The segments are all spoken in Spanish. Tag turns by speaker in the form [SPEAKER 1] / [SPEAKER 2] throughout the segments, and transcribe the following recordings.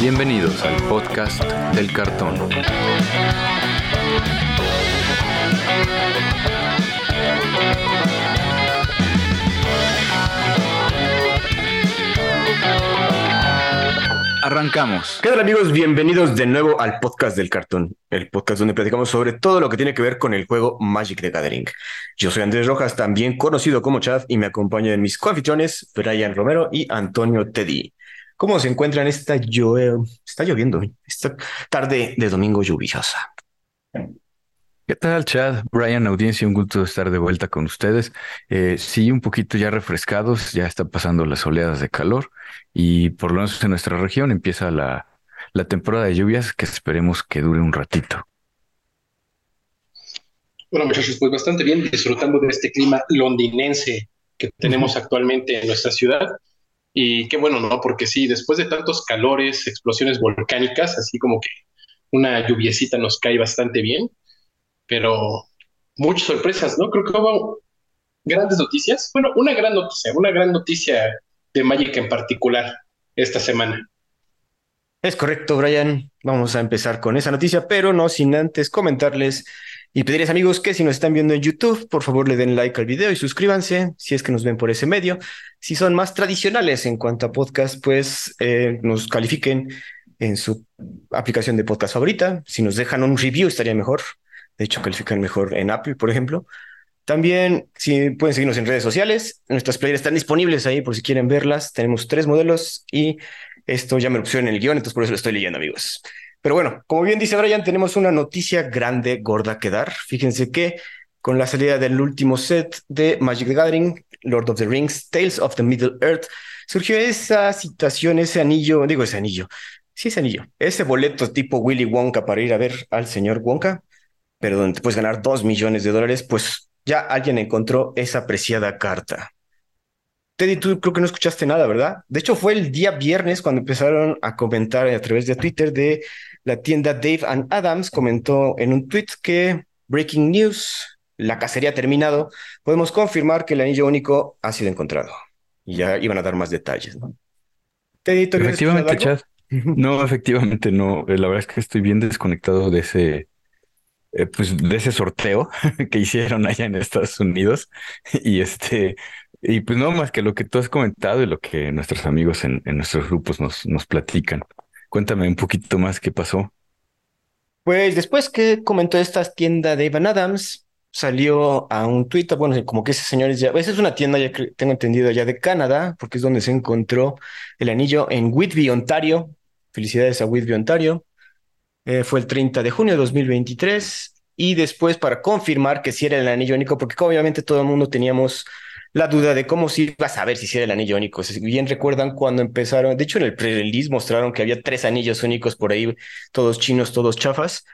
[SPEAKER 1] Bienvenidos al podcast del cartón. Arrancamos.
[SPEAKER 2] ¿Qué tal amigos? Bienvenidos de nuevo al podcast del cartón, el podcast donde platicamos sobre todo lo que tiene que ver con el juego Magic the Gathering. Yo soy Andrés Rojas, también conocido como Chad, y me acompañan mis coanfitriones Brian Romero y Antonio Teddy. ¿Cómo se encuentran esta Está lloviendo, esta tarde de domingo lluviosa.
[SPEAKER 1] ¿Qué tal, Chad? Brian, audiencia, un gusto estar de vuelta con ustedes. Eh, sí, un poquito ya refrescados, ya está pasando las oleadas de calor y por lo menos en nuestra región empieza la, la temporada de lluvias que esperemos que dure un ratito.
[SPEAKER 3] Bueno, muchachos, pues bastante bien, disfrutando de este clima londinense que tenemos actualmente en nuestra ciudad. Y qué bueno, ¿no? Porque sí, después de tantos calores, explosiones volcánicas, así como que una lluviecita nos cae bastante bien pero muchas sorpresas, ¿no? Creo que hubo grandes noticias. Bueno, una gran noticia, una gran noticia de Magic en particular esta semana.
[SPEAKER 2] Es correcto, Brian. Vamos a empezar con esa noticia, pero no sin antes comentarles y pedirles amigos que si nos están viendo en YouTube, por favor le den like al video y suscríbanse si es que nos ven por ese medio. Si son más tradicionales en cuanto a podcast, pues eh, nos califiquen en su aplicación de podcast favorita. Si nos dejan un review estaría mejor. De hecho, califican mejor en Apple, por ejemplo. También, si pueden seguirnos en redes sociales, nuestras playeras están disponibles ahí por si quieren verlas. Tenemos tres modelos y esto ya me lo pusieron en el guion, entonces por eso lo estoy leyendo, amigos. Pero bueno, como bien dice Brian, tenemos una noticia grande, gorda que dar. Fíjense que con la salida del último set de Magic the Gathering, Lord of the Rings, Tales of the Middle Earth, surgió esa situación, ese anillo, digo ese anillo, sí, ese anillo, ese boleto tipo Willy Wonka para ir a ver al señor Wonka, pero donde te puedes ganar dos millones de dólares, pues ya alguien encontró esa apreciada carta. Teddy, tú creo que no escuchaste nada, ¿verdad? De hecho, fue el día viernes cuando empezaron a comentar a través de Twitter de la tienda Dave and Adams, comentó en un tweet que Breaking News, la cacería ha terminado, podemos confirmar que el anillo único ha sido encontrado. Y ya iban a dar más detalles, ¿no?
[SPEAKER 1] Teddy, ¿tú Efectivamente, Chad. No, efectivamente no. La verdad es que estoy bien desconectado de ese eh, pues de ese sorteo que hicieron allá en Estados Unidos y este y pues no más que lo que tú has comentado y lo que nuestros amigos en, nuestros grupos nos, nos platican. Cuéntame un poquito más qué pasó.
[SPEAKER 2] Pues después que comentó esta tienda de Evan Adams, salió a un Twitter, bueno, como que ese señor es ya, esa es una tienda, ya que tengo entendido, ya de Canadá, porque es donde se encontró el anillo en Whitby, Ontario. Felicidades a Whitby, Ontario. Eh, fue el 30 de junio de 2023 y después para confirmar que si era el anillo único, porque obviamente todo el mundo teníamos la duda de cómo se iba a saber si era el anillo único. Si bien recuerdan cuando empezaron, de hecho en el pre-release mostraron que había tres anillos únicos por ahí, todos chinos, todos chafas,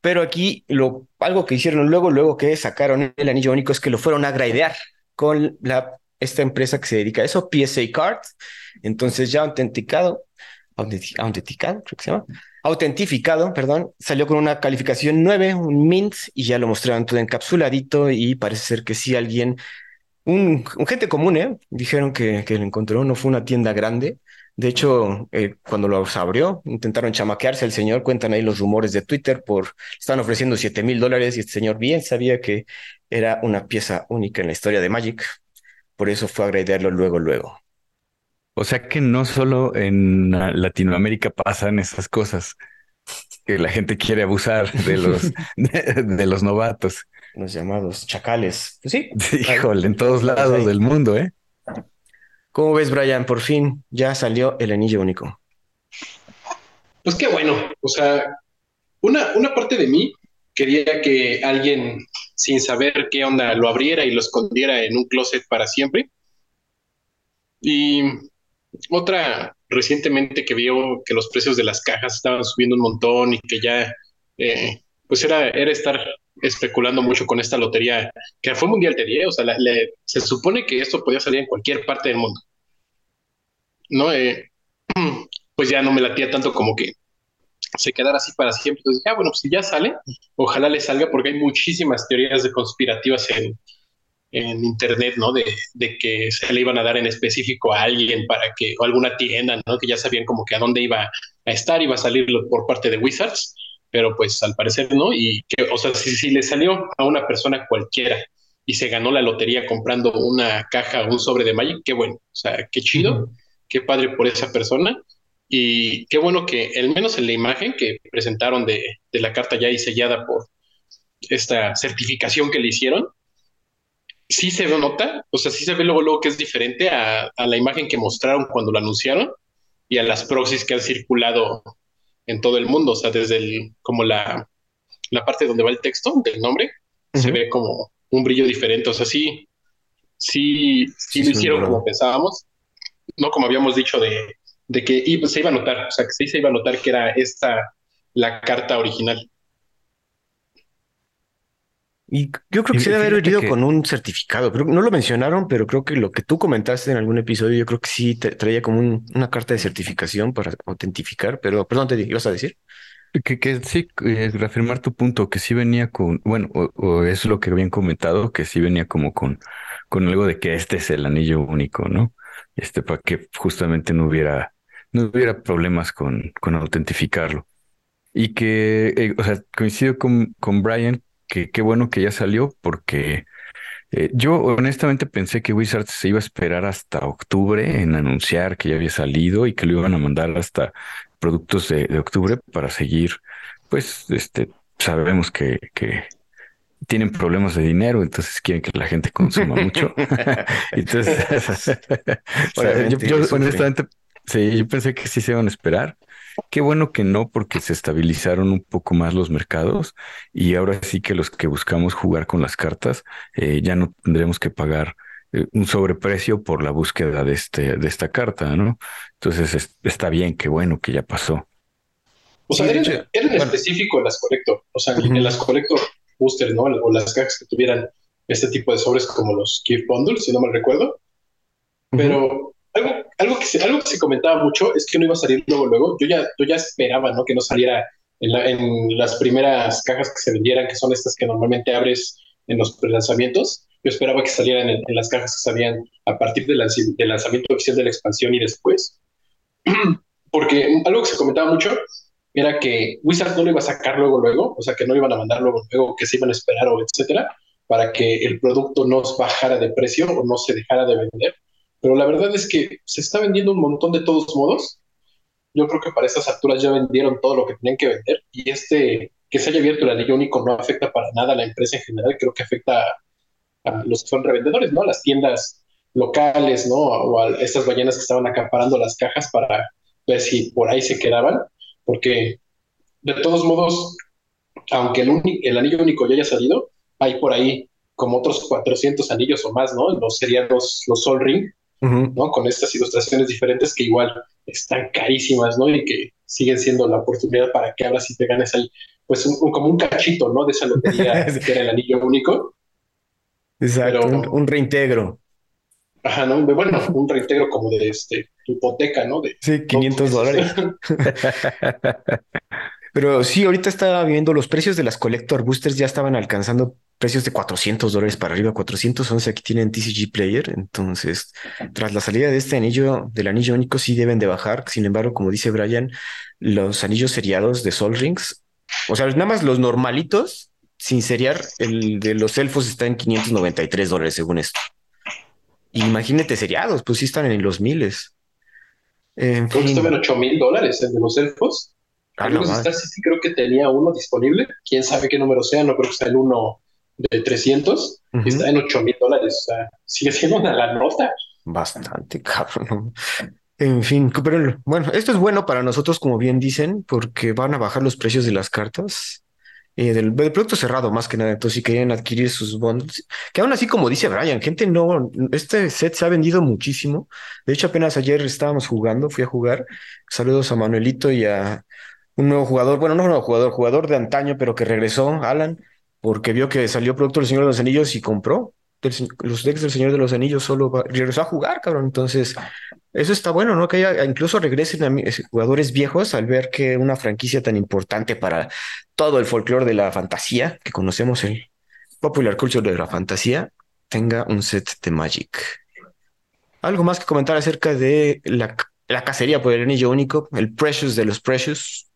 [SPEAKER 2] pero aquí lo, algo que hicieron luego, luego que sacaron el anillo único es que lo fueron a gradear con la, esta empresa que se dedica a eso, PSA Card. Entonces ya autenticado, autenticado, creo que se llama, autentificado, perdón, salió con una calificación 9, un mint, y ya lo mostraron todo encapsuladito y parece ser que sí alguien, un, gente común, ¿eh? Dijeron que, que lo encontró, no fue una tienda grande. De hecho, eh, cuando lo abrió, intentaron chamaquearse al señor, cuentan ahí los rumores de Twitter, por estaban ofreciendo 7 mil dólares y este señor bien sabía que era una pieza única en la historia de Magic, por eso fue a agredirlo luego, luego.
[SPEAKER 1] O sea que no solo en Latinoamérica pasan esas cosas, que la gente quiere abusar de los, de, los novatos.
[SPEAKER 2] Los llamados chacales. Pues sí.
[SPEAKER 1] Híjole, en todos lados del mundo, ¿eh?
[SPEAKER 2] ¿Cómo ves, Brian? Por fin ya salió el anillo único.
[SPEAKER 3] Pues qué bueno. O sea, una, una parte de mí quería que alguien, sin saber qué onda, lo abriera y lo escondiera en un closet para siempre. Y otra recientemente que vio que los precios de las cajas estaban subiendo un montón y que ya, eh, pues era, era estar especulando mucho con esta lotería que fue mundial de 10, o sea, se supone que esto podía salir en cualquier parte del mundo. No, eh, pues ya no me latía tanto como que se quedara así para siempre. Entonces, ya, bueno, pues si ya sale, ojalá le salga porque hay muchísimas teorías de conspirativas en, en internet, ¿no? De, de, que se le iban a dar en específico a alguien para que, o alguna tienda, ¿no? Que ya sabían como que a dónde iba estar, iba a salir por parte de Wizards, pero pues al parecer no, y que, o sea, si, si le salió a una persona cualquiera y se ganó la lotería comprando una caja o un sobre de Magic, qué bueno, o sea, qué chido, qué padre por esa persona. Y qué bueno que, al menos en la imagen que presentaron de, de la carta ya y sellada por esta certificación que le hicieron, sí se nota, o sea, sí se ve luego, luego que es diferente a, a, la imagen que mostraron cuando lo anunciaron y a las proxies que han circulado en todo el mundo, o sea, desde el, como la, la parte donde va el texto del nombre, se ve como un brillo diferente, o sea, sí, sí, sí, lo hicieron como pensábamos, no como habíamos dicho de, de que se iba a notar, o sea, que sí se iba a notar que era esta la carta original.
[SPEAKER 2] Y yo creo que se debe haber ido con un certificado. Creo, no lo mencionaron, pero creo que lo que tú comentaste en algún episodio, yo creo que sí traía como una carta de certificación para autentificar. Pero, perdón, te ibas a decir.
[SPEAKER 1] Que, que sí, eh, reafirmar tu punto, que sí venía con, bueno, o, es lo que habían comentado, que sí venía como con, con algo de que este es el anillo único, ¿no? Este, para que justamente no hubiera, no hubiera problemas con, con autentificarlo. Y que, eh, o sea, coincido con, con Brian que qué bueno que ya salió porque eh, yo honestamente pensé que Wizards se iba a esperar hasta octubre en anunciar que ya había salido y que lo iban a mandar hasta productos de, octubre para seguir, pues, este, sabemos que, que tienen problemas de dinero, entonces quieren que la gente consuma mucho. entonces, yo, honestamente, sí, yo pensé que sí se iban a esperar. Qué bueno que no, porque se estabilizaron un poco más los mercados y ahora sí que los que buscamos jugar con las cartas eh, ya no tendremos que pagar eh, un sobreprecio por la búsqueda de, este, de esta carta, ¿no? Entonces está bien, qué bueno que ya pasó.
[SPEAKER 3] O sea, eran, en específico las Collector, o sea, en las Collector Booster, ¿no? O las cajas que tuvieran este tipo de sobres como los Gift Bundles, si no mal recuerdo. Pero algo, algo, que se, algo que se comentaba mucho es que no iba a salir luego, luego. Yo ya, yo ya esperaba, ¿no? Que no saliera en, en las primeras cajas que se vendieran, que son estas que normalmente abres en los lanzamientos. Yo esperaba que salieran en, las cajas que salían a partir del, lanzamiento oficial de la expansión y después. Porque algo que se comentaba mucho era que Wizard no lo iba a sacar luego, luego, o sea, que no iban a mandar luego, luego, que se iban a esperar o etcétera, para que el producto no bajara de precio o no se dejara de vender pero la verdad es que se está vendiendo un montón de todos modos. Yo creo que para estas alturas ya vendieron todo lo que tenían que vender y este que se haya abierto el anillo único no afecta para nada a la empresa en general, creo que afecta a, los que son revendedores, ¿no? A las tiendas locales, ¿no? O a estas ballenas que estaban acaparando las cajas para ver si por ahí se quedaban, porque de todos modos, aunque el, el anillo único ya haya salido, hay por ahí como otros 400 anillos o más, ¿no? Los serían los, los Sol Ring, ¿no? Con estas ilustraciones diferentes que igual están carísimas, ¿no? Y que siguen siendo la oportunidad para que ahora sí te ganes ahí, pues como un cachito, ¿no? De esa lotería que era el anillo único.
[SPEAKER 2] Exacto, un, reintegro.
[SPEAKER 3] Ajá, ¿no? Bueno, un reintegro como de este hipoteca, ¿no? De
[SPEAKER 2] sí, 500 dólares. Pero sí, ahorita estaba viendo los precios de las Collector Boosters ya estaban alcanzando precios de 400 dólares para arriba, 411 aquí tienen TCG Player, entonces tras la salida de este anillo, del anillo único sí deben de bajar, sin embargo, como dice Brian, los anillos seriados de Sol Rings, o sea, nada más los normalitos, sin seriar, el de los elfos está en 593 dólares según esto. imagínate seriados, pues sí están en los miles.
[SPEAKER 3] En creo que en 8 mil dólares el de los elfos. Ah, sí, creo que tenía uno disponible. Quién sabe qué número sea, no creo que sea el uno de 300 está en 8 mil dólares. O sea, sigue siendo una la nota.
[SPEAKER 2] Bastante cabrón. En fin, pero bueno, esto es bueno para nosotros, como bien dicen, porque van a bajar los precios de las cartas. Eh, del, producto cerrado más que nada, entonces si quieren adquirir sus bonds, que aún así como dice Brian, gente no, este set se ha vendido muchísimo, de hecho apenas ayer estábamos jugando, fui a jugar, saludos a Manuelito y a un nuevo jugador, bueno, no un nuevo jugador, jugador de antaño, pero que regresó, Alan, porque vio que salió producto del Señor de los Anillos y compró los decks del Señor de los Anillos, solo regresó a jugar, cabrón. Entonces, eso está bueno, ¿no? Que haya, incluso regresen jugadores viejos al ver que una franquicia tan importante para todo el folclore de la fantasía, que conocemos el popular culture de la fantasía, tenga un set de Magic. ¿Algo más que comentar acerca de la, la cacería por el anillo único, el Precious de los Precious.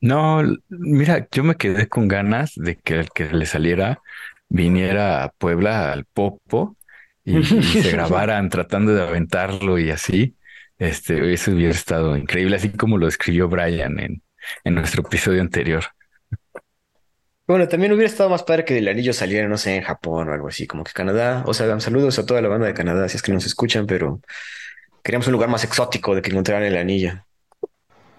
[SPEAKER 1] No, mira, yo me quedé con ganas de que el que le saliera viniera a Puebla al Popo y, se grabaran tratando de aventarlo y así. Este, eso hubiera estado increíble, así como lo escribió Brian en, en nuestro episodio anterior.
[SPEAKER 2] Bueno, también hubiera estado más padre que el anillo saliera, no sé, en Japón o algo así, como que Canadá. O sea, saludos a toda la banda de Canadá, si es que nos escuchan, pero queríamos un lugar más exótico de que encontraran el anillo.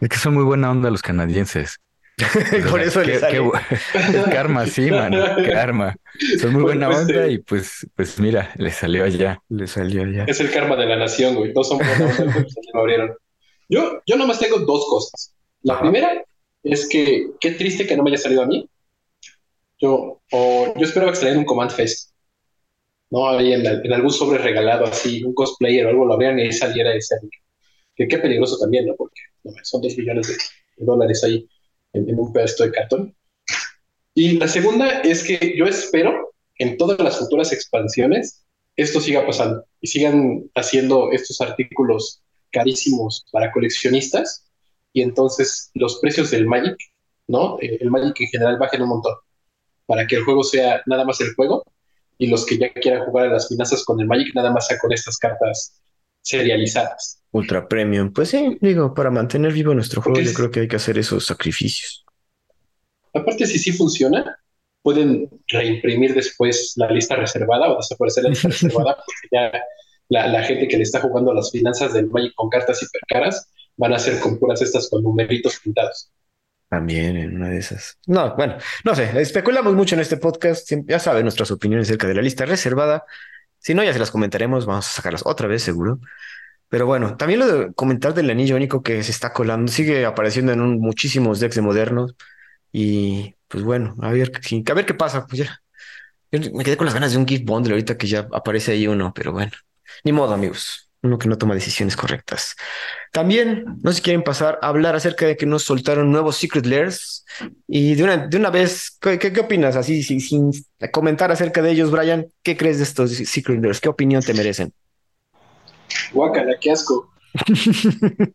[SPEAKER 1] Es que son muy buena onda los canadienses.
[SPEAKER 2] Por eso le sale.
[SPEAKER 1] karma, sí, man. Karma. Son muy buena pues, onda y pues, pues mira, le salió allá.
[SPEAKER 2] Le salió allá.
[SPEAKER 3] Es el karma de la nación, güey. Todos son buena onda, pues, abrieron. Yo, yo nomás tengo dos cosas. La primera es que qué triste que no me haya salido a mí. Yo, o yo esperaba extraer un Command Fest. No, ahí en, en, algún sobre regalado así, un cosplayer o algo lo abrieran y saliera ese Que qué peligroso también, ¿no? Porque son dos millones de dólares ahí en, un pedazo de cartón. Y la segunda es que yo espero en todas las futuras expansiones esto siga pasando y sigan haciendo estos artículos carísimos para coleccionistas y entonces los precios del Magic, ¿no? Eh, el Magic en general bajen un montón para que el juego sea nada más el juego y los que ya quieran jugar a las finanzas con el Magic nada más sea con estas cartas serializadas.
[SPEAKER 2] Ultra Premium. Pues sí, digo, para mantener vivo nuestro juego, yo creo que hay que hacer esos sacrificios.
[SPEAKER 3] Aparte, si sí funciona, pueden reimprimir después la lista reservada o desaparecer la lista reservada, porque ya la, gente que le está jugando a las finanzas del Magic con cartas hipercaras van a ser con puras estas con numeritos pintados.
[SPEAKER 2] También en una de esas. No, bueno, no sé, especulamos mucho en este podcast. Ya saben nuestras opiniones acerca de la lista reservada. Si no, ya se las comentaremos, vamos a sacarlas otra vez, seguro. Pero bueno, también lo de comentar del anillo único que se está colando, sigue apareciendo en un, muchísimos decks de modernos. Y pues bueno, a ver, a ver qué pasa, pues ya. me quedé con las ganas de un gift bundle ahorita que ya aparece ahí uno, pero bueno, ni modo, amigos. Uno que no toma decisiones correctas. También, no sé si quieren pasar a hablar acerca de que nos soltaron nuevos Secret Lairs. Y de una, de una vez, ¿qué, qué, opinas? Así, sin, sin, comentar acerca de ellos, Brian, ¿qué crees de estos Secret Lairs? ¿Qué opinión te merecen?
[SPEAKER 3] Guácala, qué asco.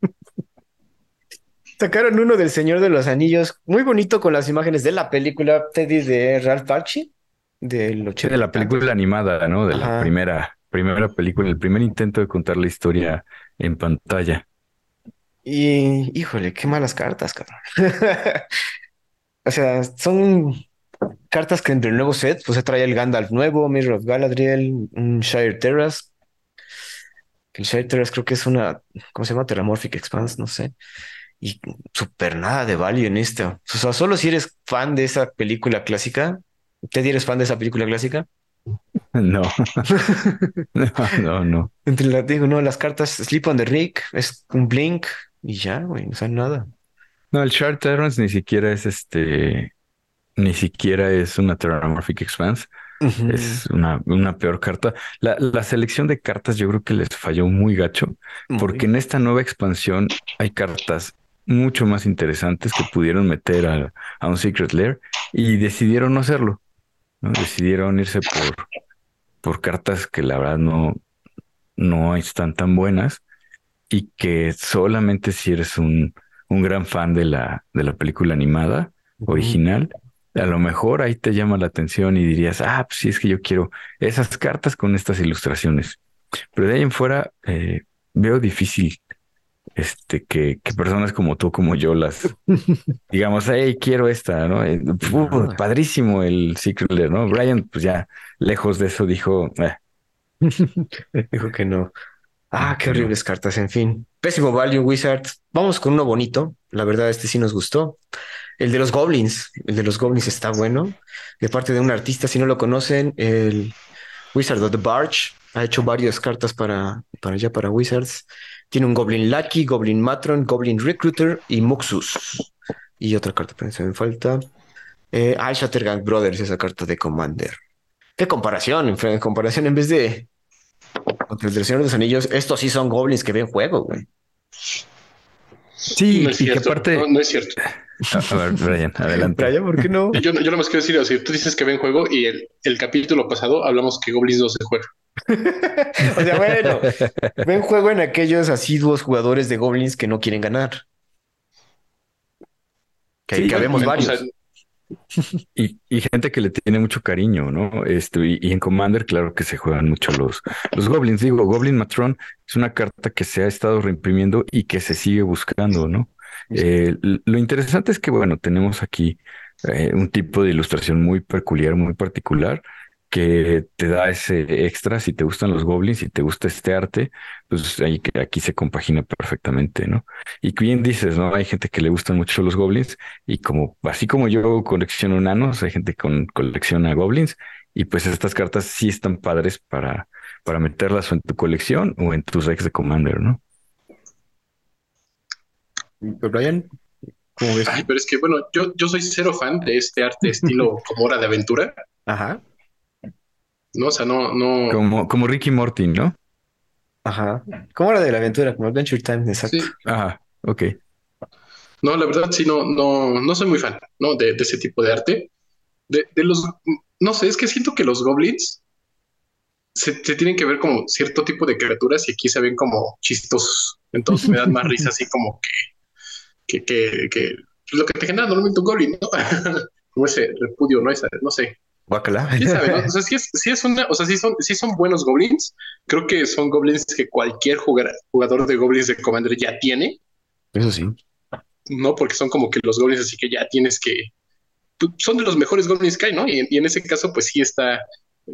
[SPEAKER 2] Sacaron uno del Señor de los Anillos, muy bonito con las imágenes de la película Teddy de Ralph Bakshi, del 80.
[SPEAKER 1] De la película animada, ¿no? De la primera, primera película, el primer intento de contar la historia en pantalla.
[SPEAKER 2] Y, híjole, qué malas cartas, cabrón. o sea, son cartas que entre el nuevo set, pues se trae el Gandalf nuevo, Mirror of Galadriel, Shire Terrace, el Shelters creo que es una, ¿cómo se llama? Terramorphic Expanse, no sé. Y súper nada de value en esto. O sea, solo si eres fan de esa película clásica. ¿Te eres fan de esa película clásica?
[SPEAKER 1] No. no, no, no.
[SPEAKER 2] Entre la, digo, no, las cartas Sleep on the Rick es un blink y ya, güey, no saben nada.
[SPEAKER 1] No, el Shard Terrence ni siquiera es este, ni siquiera es una Terramorphic Expanse. Es una, una, peor carta. La, la, selección de cartas yo creo que les falló muy gacho, porque en esta nueva expansión hay cartas mucho más interesantes que pudieron meter a, a un Secret Lair y decidieron no hacerlo. ¿No? Decidieron irse por, por cartas que la verdad no, no están tan buenas y que solamente si eres un, un gran fan de la, de la película animada original, a lo mejor ahí te llama la atención y dirías, ah, pues sí, es que yo quiero esas cartas con estas ilustraciones. Pero de ahí en fuera eh, veo difícil este que, que, personas como tú, como yo, las digamos, hey, quiero esta, ¿no? Eh, padrísimo el Secret ¿no? Brian, pues ya lejos de eso dijo, eh".
[SPEAKER 2] dijo que no. Ah, qué horribles cartas, en fin. Pésimo value, Wizard. Vamos con uno bonito. La verdad, este sí nos gustó. El de los Goblins, el de los Goblins está bueno. De parte de un artista, si no lo conocen, el Wizard of the Barge ha hecho varias cartas para, para allá, para Wizards. Tiene un Goblin Lucky, Goblin Matron, Goblin Recruiter y Muxus. Y otra carta, pero se me falta. Eh, ah, Shattergang Brothers, esa carta de Commander. ¿Qué comparación? En comparación, en vez de contra el Señor de los Anillos, estos sí son goblins que ven juego, güey.
[SPEAKER 1] Sí, y que aparte.
[SPEAKER 3] No, es cierto.
[SPEAKER 1] A, ver, Brian, adelante.
[SPEAKER 2] Brian, ¿por qué no?
[SPEAKER 3] Yo, yo no más quiero decir, tú dices que ven juego y el, el capítulo pasado hablamos que Goblins no se juega.
[SPEAKER 2] o sea, bueno, ven juego en aquellos asiduos jugadores de Goblins que no quieren ganar. Que, sí, que habemos varios.
[SPEAKER 1] Y, gente que le tiene mucho cariño, ¿no? Este, y, en Commander, claro que se juegan mucho los, los Goblins. Digo, Goblin Matron es una carta que se ha estado reimprimiendo y que se sigue buscando, ¿no? Eh, lo interesante es que, bueno, tenemos aquí eh, un tipo de ilustración muy peculiar, muy particular, que te da ese extra si te gustan los goblins, si te gusta este arte, pues ahí que aquí se compagina perfectamente, ¿no? Y bien dices, ¿no? Hay gente que le gustan mucho los goblins y como así como yo colecciono nanos, hay gente que colecciona goblins y pues estas cartas sí están padres para para meterlas en tu colección o en tus decks de Commander, ¿no?
[SPEAKER 2] Brian,
[SPEAKER 3] ¿cómo ves? Ay, pero es que bueno, yo, yo soy cero fan de este arte estilo como hora de aventura.
[SPEAKER 2] Ajá.
[SPEAKER 3] ¿No? O sea, no, no.
[SPEAKER 1] Como, como Ricky Morty, ¿no?
[SPEAKER 2] Ajá. Como era de la aventura, como Adventure Time, exacto. Sí.
[SPEAKER 1] Ajá, ok.
[SPEAKER 3] No, la verdad sí, no, no, no soy muy fan, ¿no? De, ese tipo de arte. De, de, los, no sé, es que siento que los goblins se, tienen que ver como cierto tipo de criaturas y aquí se ven como chistosos. Entonces me dan más risa así como que, que, que, que lo que te genera normalmente un goblin, ¿no? como ese repudio, ¿no? Esa, no sé.
[SPEAKER 2] ¿Quién
[SPEAKER 3] sabe? O sea, es, es una, o sea, si son, si son buenos goblins, creo que son goblins que cualquier jugador de goblins de Commander ya tiene.
[SPEAKER 2] Eso sí.
[SPEAKER 3] No, porque son como que los goblins, así que ya tienes que. Son de los mejores goblins que hay, ¿no? Y, en ese caso, pues sí está.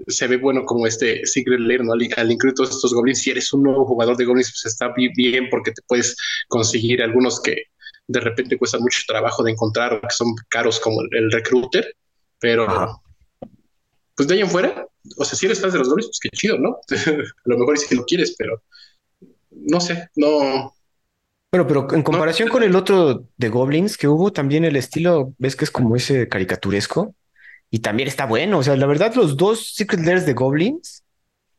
[SPEAKER 3] Se ve bueno como este Secret Lair, ¿no? Al, incluir todos estos goblins, si eres un nuevo jugador de goblins, pues está bien porque te puedes conseguir algunos que de repente cuestan mucho trabajo de encontrar que son caros como el, recruiter, pero pues de ahí en fuera, o sea, si eres fan de los goblins, pues qué chido, ¿no? a lo mejor es que lo quieres, pero no sé, no.
[SPEAKER 2] Bueno, pero en comparación con el otro de Goblins que hubo, también el estilo, ves que es como ese caricaturesco y también está bueno. O sea, la verdad, los dos Secret Lairs de Goblins,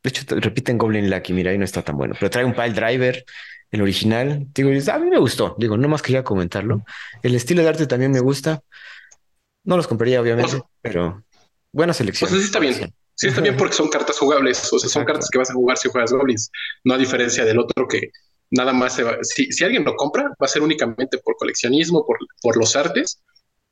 [SPEAKER 2] de hecho, repiten Goblin Lucky, mira, ahí no está tan bueno, pero trae un pile driver, el original. Digo, a mí me gustó, digo, no más quería comentarlo. El estilo de arte también me gusta. No los compraría, obviamente, pero Buena selección.
[SPEAKER 3] Pues sí está bien. Sí está bien porque son cartas jugables. O sea, son cartas que vas a jugar si juegas goblins. No a diferencia del otro que nada más se va. Si, si alguien lo compra, va a ser únicamente por coleccionismo, por, por los artes.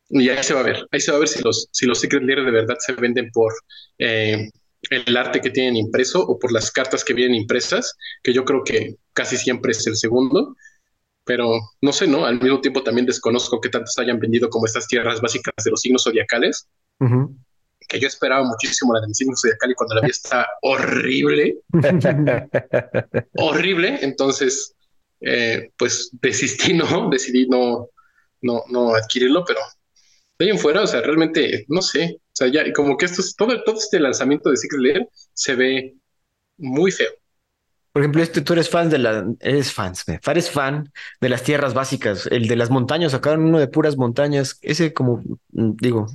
[SPEAKER 3] Y ahí se va a ver. Ahí se va a ver si los, si los Secret Lair de verdad se venden por eh, el arte que tienen impreso o por las cartas que vienen impresas, que yo creo que casi siempre es el segundo. Pero no sé, ¿no? Al mismo tiempo también desconozco que tantos hayan vendido como estas tierras básicas de los signos zodiacales que yo esperaba muchísimo la de mis signos zodiacal y cuando la vi está horrible, horrible. Entonces, eh, pues desistí, ¿no? Decidí no, no, no adquirirlo, pero de ahí en fuera, o sea, realmente, no sé, o sea, ya como que esto es, todo, todo este lanzamiento de Secret Lair se ve muy feo.
[SPEAKER 2] Por ejemplo, este, tú eres fan de la, eres fans, eres fan de las tierras básicas, el de las montañas, sacaron uno de puras montañas, ese como, mm, digo,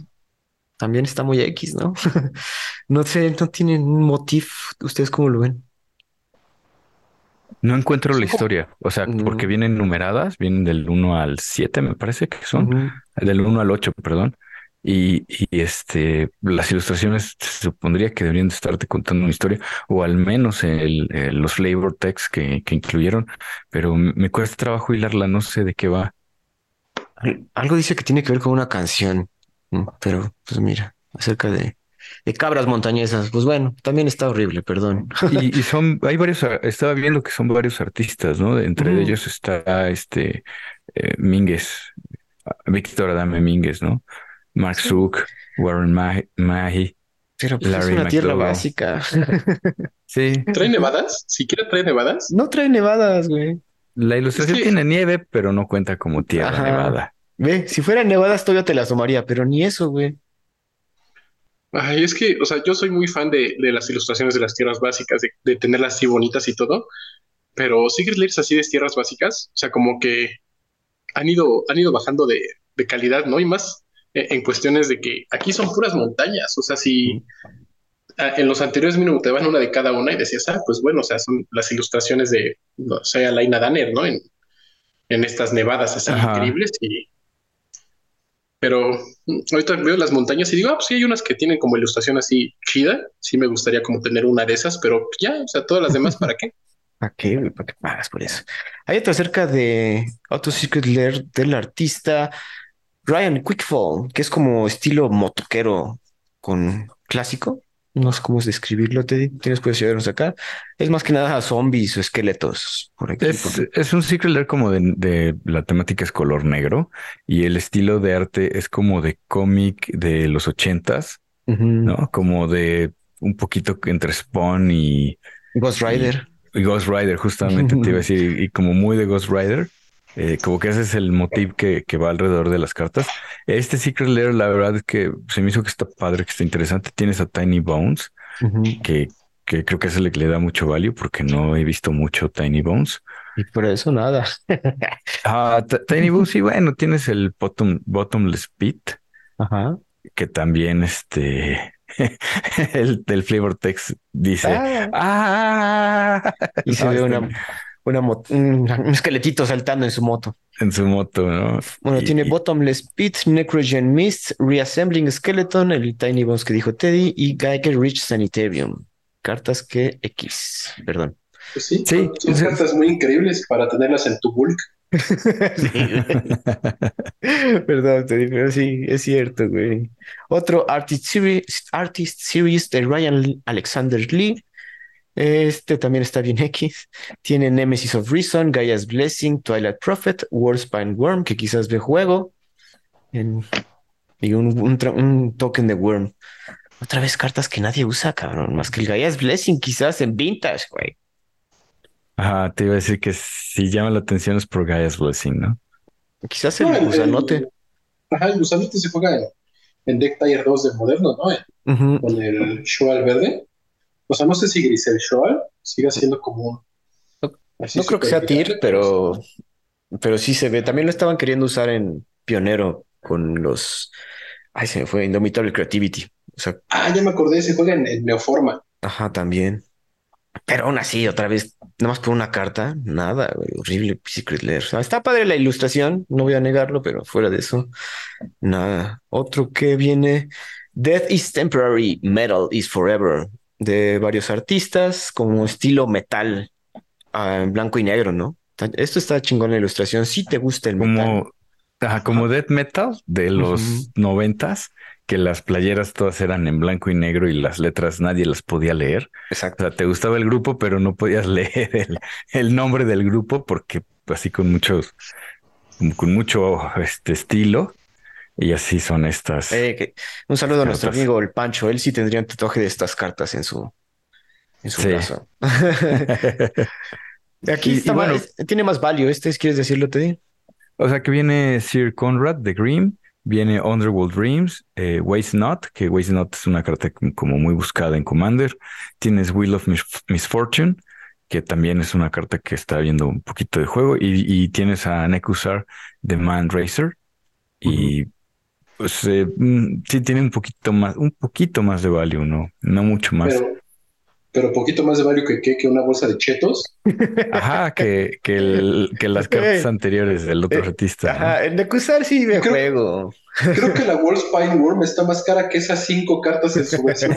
[SPEAKER 2] también está muy X, ¿no? no sé, no tienen un motif. ¿Ustedes cómo lo ven?
[SPEAKER 1] No encuentro la historia, o sea, porque vienen numeradas, vienen del 1 al 7, me parece que son, del 1 al 8, perdón. Y, este, las ilustraciones se supondría que deberían de estarte contando una historia, o al menos el, los flavor texts que, que, incluyeron, pero me cuesta trabajo hilarla, no sé de qué va.
[SPEAKER 2] Algo dice que tiene que ver con una canción. Mm, pero, pues mira, acerca de, de cabras montañesas, pues bueno, también está horrible, perdón.
[SPEAKER 1] Y, son, hay varios, estaba viendo que son varios artistas, ¿no? Entre ellos está este eh, Mínguez, Víctor Adame Mínguez, ¿no? Mark Zook, Warren Mahi.
[SPEAKER 2] Pero pues es una tierra básica.
[SPEAKER 1] sí.
[SPEAKER 3] ¿Trae nevadas? ¿Siquiera trae nevadas?
[SPEAKER 2] No trae nevadas, güey.
[SPEAKER 1] La ilustración tiene nieve, pero no cuenta como tierra nevada.
[SPEAKER 2] Ve, si fuera nevadas todavía te la asomaría, pero ni eso, güey.
[SPEAKER 3] Ay, es que, o sea, yo soy muy fan de, las ilustraciones de las tierras básicas, de, tenerlas así bonitas y todo, pero Secret Lairs así de tierras básicas, o sea, como que han ido, han ido bajando de, calidad, ¿no? Y más eh, en cuestiones de que aquí son puras montañas, o sea, si en los anteriores minutos te van una de cada una y decías, ah, pues bueno, o sea, son las ilustraciones de, no sé, Laina Danner, ¿no? En, en estas nevadas así increíbles y pero ahorita veo las montañas y digo, ah, pues sí, hay unas que tienen como ilustración así chida. Sí, me gustaría como tener una de esas, pero ya, o sea, todas las demás, ¿para qué?
[SPEAKER 2] ¿Para qué? ¿Para qué pagas por eso? Hay otra acerca de Auto Secret del artista Ryan Quickfall, que es como estilo motoquero con clásico. No sé cómo es describirlo, Teddy. Tienes que vernos acá. Es más que nada zombies o esqueletos. Por aquí,
[SPEAKER 1] es, un Secret Lair como de, la temática es color negro y el estilo de arte es como de cómic de los ochentas, ¿no? Como de un poquito entre Spawn y
[SPEAKER 2] Ghost Rider.
[SPEAKER 1] Y, Ghost Rider, justamente te iba a decir, y como muy de Ghost Rider. Eh, como que ese es el motivo que, que, va alrededor de las cartas. Este Secret Lair, la verdad es que se me hizo que está padre, que está interesante. Tienes a Tiny Bones, que, que creo que es el que le da mucho value porque no he visto mucho Tiny Bones.
[SPEAKER 2] Y por eso nada.
[SPEAKER 1] ah, Tiny Bones, y bueno, tienes el bottom, Bottomless Pit, Ajá. que también este. el flavor text dice ah,
[SPEAKER 2] ah y se ve una, una un, esqueletito saltando en su moto.
[SPEAKER 1] En su moto, ¿no?
[SPEAKER 2] Bueno, tiene Bottomless Pit, Necrogen Mist, Reassembling Skeleton, el Tiny Bones que dijo Teddy, y Geiger Rich Sanitarium. Cartas que X, perdón.
[SPEAKER 3] Pues sí, sí, son cartas muy increíbles para tenerlas en tu bulk.
[SPEAKER 2] Perdón, Teddy, pero sí, es cierto, güey. Otro Artist Series, Artist Series de Ryan Alexander Lee. Este también está bien X. Tiene Nemesis of Reason, Gaia's Blessing, Twilight Prophet, Warspine Worm, que quizás ve juego. y un, token de Worm. Otra vez cartas que nadie usa, cabrón. Más que el Gaia's Blessing, quizás en Vintage, güey.
[SPEAKER 1] Ajá, te iba a decir que si llama la atención es por Gaia's Blessing, ¿no?
[SPEAKER 2] Quizás el no, gusanote.
[SPEAKER 3] ajá, el gusanote se juega en, Deck Tier 2 de moderno, ¿no? Con el Shual verde. O sea, no sé si Grisel Shoal sigue siendo como
[SPEAKER 2] No, creo que sea TIR, pero, pero sí se ve. También lo estaban queriendo usar en Pionero con los. Ay, se me fue Indomitable Creativity. O sea,
[SPEAKER 3] ah, ya me acordé, se juega en, Neoforma.
[SPEAKER 2] Ajá, también. Pero aún así, otra vez, nada más por una carta, nada, horrible Secret Lair. está padre la ilustración, no voy a negarlo, pero fuera de eso, nada. Otro que viene, Death is Temporary, Metal is Forever de varios artistas, como estilo metal, ah, en blanco y negro, ¿no? Esto está chingón la ilustración. Si te gusta el
[SPEAKER 1] como, metal. como death metal de los noventas, que las playeras todas eran en blanco y negro y las letras nadie las podía leer. Exacto. O sea, te gustaba el grupo, pero no podías leer el, nombre del grupo porque así con muchos, con mucho este estilo. Y así son estas.
[SPEAKER 2] Eh, un saludo a nuestro amigo el Pancho. Él sí tendría un tatuaje de estas cartas en su, en su brazo. Aquí está bueno, tiene más value. Este, ¿quieres decirlo, Teddy?
[SPEAKER 1] O sea que viene Sir Conrad de Grimm, viene Underworld Dreams, eh, Waste Not, que Waste Not es una carta como muy buscada en Commander. Tienes Wheel of Misfortune, que también es una carta que está viendo un poquito de juego. Y, tienes a Nekusar de Man Racer. Y pues eh, mm, sí tiene un poquito más, un poquito más de value, ¿no? No mucho más.
[SPEAKER 3] Pero, poquito más de value que, que, una bolsa de chetos.
[SPEAKER 1] Ajá, que, que, el, que las cartas anteriores del otro eh, artista.
[SPEAKER 2] Ajá, el de Cusar sí me juego.
[SPEAKER 3] Creo que la World Spine Worm está más cara que esas cinco cartas en su versión.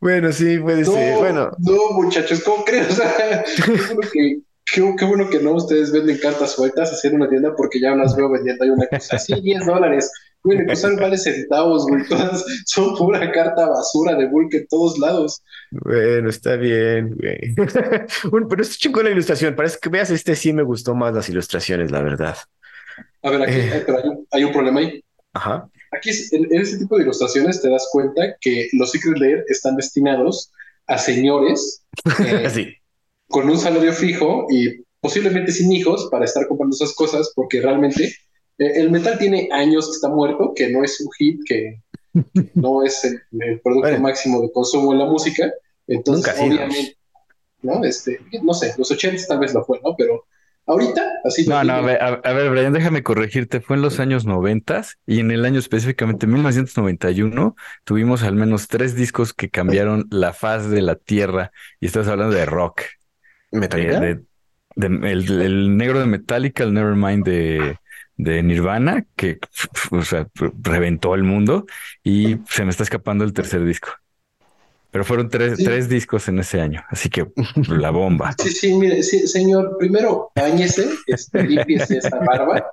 [SPEAKER 2] bueno, sí, puede ser. Bueno.
[SPEAKER 3] No, muchachos, ¿cómo crees? O sea, que Qué, bueno que no ustedes venden cartas sueltas así en una tienda porque ya las veo vendiendo. Hay una cosa así, 10 dólares. Güey, me costan vale centavos, güey. Todas son pura carta basura de Bulk en todos lados.
[SPEAKER 2] Bueno, está bien, güey. pero es chingón la ilustración. Parece que veas este sí me gustó más las ilustraciones, la verdad.
[SPEAKER 3] A ver, aquí eh. pero hay, un, problema ahí. Ajá. Aquí en, en, este tipo de ilustraciones te das cuenta que los Secret Lair están destinados a señores eh, sí con un salario fijo y posiblemente sin hijos para estar comprando esas cosas, porque realmente eh, el metal tiene años que está muerto, que no es un hit, que no es el, producto máximo de consumo en la música. Entonces, obviamente, ¿no? Este, no sé, los 80 tal vez lo fue, ¿no? Pero ahorita, así.
[SPEAKER 1] No, no, a ver, a ver, Brian, déjame corregirte. Fue en los años 90 y en el año específicamente 1991 tuvimos al menos tres discos que cambiaron la faz de la tierra y estás hablando de rock.
[SPEAKER 2] ¿Metallica?
[SPEAKER 1] el, negro de Metallica, el Nevermind de, de Nirvana, que o sea, reventó el mundo y se me está escapando el tercer disco. Pero fueron tres, tres discos en ese año, así que la bomba.
[SPEAKER 3] Sí, sí, mire, sí, señor, primero bañese, este, limpiese esa barba,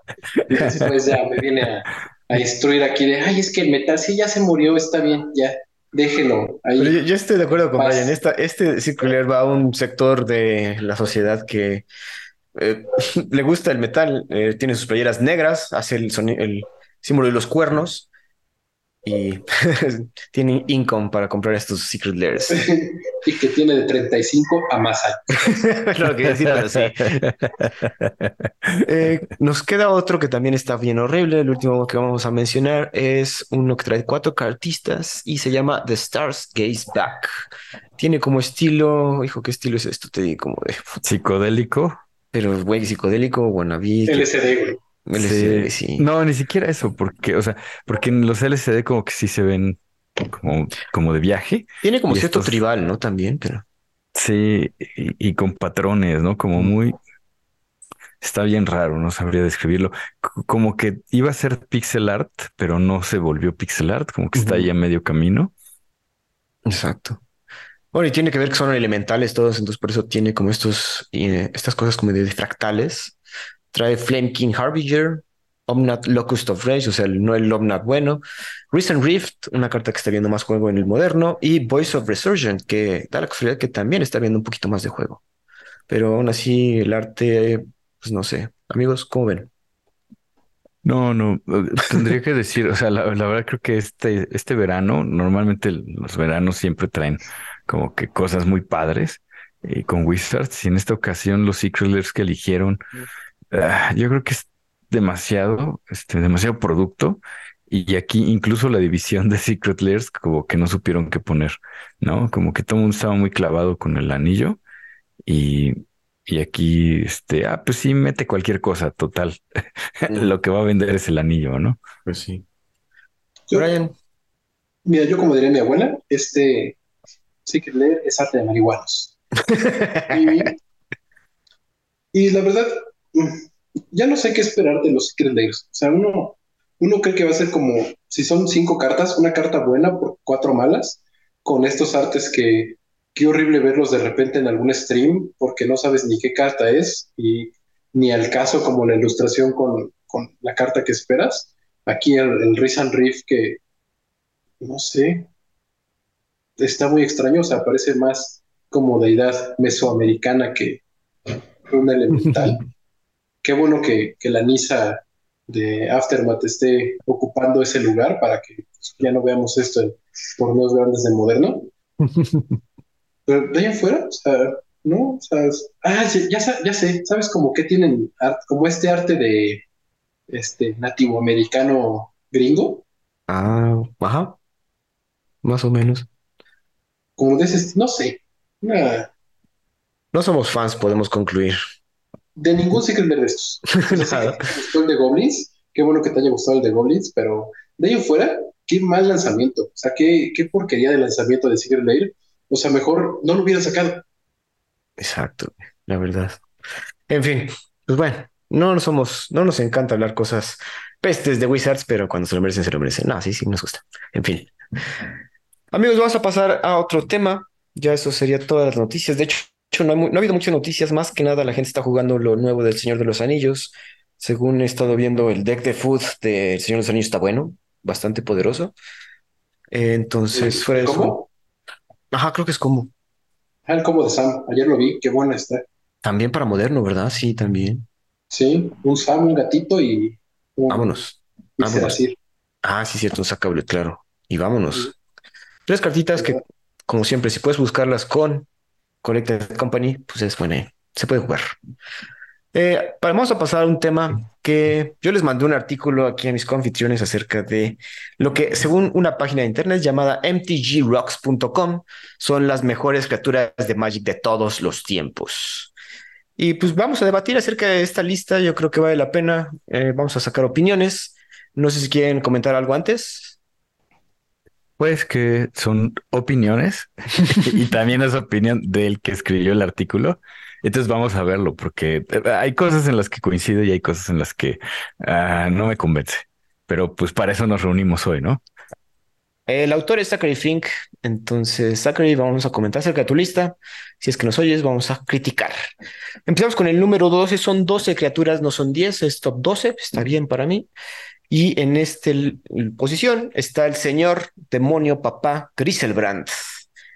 [SPEAKER 3] y después ya me viene a, a, instruir aquí de, ay, es que el metal, sí, ya se murió, está bien, ya, déjelo.
[SPEAKER 2] Ahí. Yo, estoy de acuerdo con Brian, Esta, este circular va a un sector de la sociedad que eh, le gusta el metal, eh, tiene sus playeras negras, hace el, el símbolo de los cuernos y tiene income para comprar estos Secret Lairs.
[SPEAKER 3] y que tiene de 35 a más
[SPEAKER 2] años. lo que decir, pero sí. Eh, nos queda otro que también está bien horrible. El último que vamos a mencionar es uno que trae cuatro cartistas y se llama The Stars Gaze Back. Tiene como estilo, hijo, ¿qué estilo es esto? Te digo, como de
[SPEAKER 1] psicodélico.
[SPEAKER 2] Pero, güey, psicodélico, wannabe.
[SPEAKER 3] LSD,
[SPEAKER 2] güey. Sí.
[SPEAKER 1] No, ni siquiera eso, porque, o sea, porque en los LCD como que sí se ven como, como de viaje.
[SPEAKER 2] Tiene como cierto tribal, ¿no? También, pero.
[SPEAKER 1] Sí, y, con patrones, ¿no? Como muy. Está bien raro, no sabría describirlo. como que iba a ser pixel art, pero no se volvió pixel art, como que está ahí a medio camino.
[SPEAKER 2] Exacto. Bueno, y tiene que ver que son elementales todos, entonces por eso tiene como estos, eh, estas cosas como de fractales. Trae Flame King Harbinger, Omnat Locust of Rage, o sea, no el Omnat bueno, Recent Rift, una carta que está viendo más juego en el moderno, y Voice of Resurgent, que da la casualidad que también está viendo un poquito más de juego. Pero aún así, el arte, pues no sé. Amigos, ¿cómo ven?
[SPEAKER 1] No, no, tendría que decir, o sea, la, la, verdad creo que este, este verano, normalmente los veranos siempre traen como que cosas muy padres eh, con Wizards. Y en esta ocasión los Secret que eligieron, ah, yo creo que es demasiado, este, demasiado producto. Y aquí incluso la división de Secret Layers como que no supieron qué poner, ¿no? Como que todo el mundo estaba muy clavado con el anillo y, y aquí, este, ah, pues sí, mete cualquier cosa, total. Lo que va a vender es el anillo, ¿no?
[SPEAKER 2] Pues sí.
[SPEAKER 3] Brian. Mira, yo como diría mi abuela, este, Secret Lair es arte de marihuanos. y, la verdad, ya no sé qué esperar de los Secret Lairs. O sea, uno, uno cree que va a ser como, si son cinco cartas, una carta buena por cuatro malas, con estos artes que qué horrible verlos de repente en algún stream, porque no sabes ni qué carta es, y ni al caso como la ilustración con, la carta que esperas. Aquí el, el Riff que, no sé, está muy extraño, o sea, parece más como deidad mesoamericana que una elemental. Qué bueno que, la Nisa de Aftermath esté ocupando ese lugar para que ya no veamos esto en torneos grandes de moderno. Pero de ahí afuera, o sea, no, o sea, ah, ya, ya sé, ¿sabes como que tienen como este arte de este nativo americano gringo?
[SPEAKER 2] Ah, ajá, más o menos
[SPEAKER 3] como de ese, no sé.
[SPEAKER 2] No somos fans, podemos concluir.
[SPEAKER 3] De ningún Secret de estos. el de Goblins, qué bueno que te haya gustado el de Goblins, pero de ahí fuera, qué mal lanzamiento. O sea, qué, qué porquería de lanzamiento de Secret Lair. O sea, mejor no lo hubieran sacado.
[SPEAKER 2] Exacto, la verdad. En fin, pues bueno, no somos, no nos encanta hablar cosas pestes de Wizards, pero cuando se lo merecen, se lo merecen. No, sí, sí, nos gusta. En fin. Amigos, vamos a pasar a otro tema. Ya eso sería todas las noticias. De hecho, no, ha habido muchas noticias. Más que nada, la gente está jugando lo nuevo del Señor de los Anillos. Según he estado viendo, el deck de food del Señor de los Anillos está bueno, bastante poderoso. entonces, fuera eso. Ajá, creo que es como.
[SPEAKER 3] Ah, el combo de Sam. Ayer lo vi, qué buena está.
[SPEAKER 2] También para moderno, ¿verdad? Sí, también.
[SPEAKER 3] Sí, un Sam, un gatito y.
[SPEAKER 2] vámonos. vámonos. Ah, sí, cierto, un sacable, claro. Y vámonos. Tres cartitas que, como siempre, si puedes buscarlas con Collected Company, pues es buena, se puede jugar. Eh, vamos a pasar a un tema que yo les mandé un artículo aquí a mis confitriones acerca de lo que, según una página de internet llamada mtgrocks.com, son las mejores criaturas de Magic de todos los tiempos. Y pues vamos a debatir acerca de esta lista. Yo creo que vale la pena. Eh, vamos a sacar opiniones. No sé si quieren comentar algo antes.
[SPEAKER 1] Pues que son opiniones y también es opinión del que escribió el artículo. Entonces vamos a verlo porque eh, hay cosas en las que coincide y hay cosas en las que ah, no me convence. Pero pues para eso nos reunimos hoy, ¿no?
[SPEAKER 2] El autor es Zachary Fink. Entonces, Zachary, vamos a comentar acerca de tu lista. Si es que nos oyes, vamos a criticar. Empezamos con el número 12. Son 12 criaturas, no son 10. Es top 12. Está bien para mí. Y en esta posición está el señor demonio papá Griselbrand.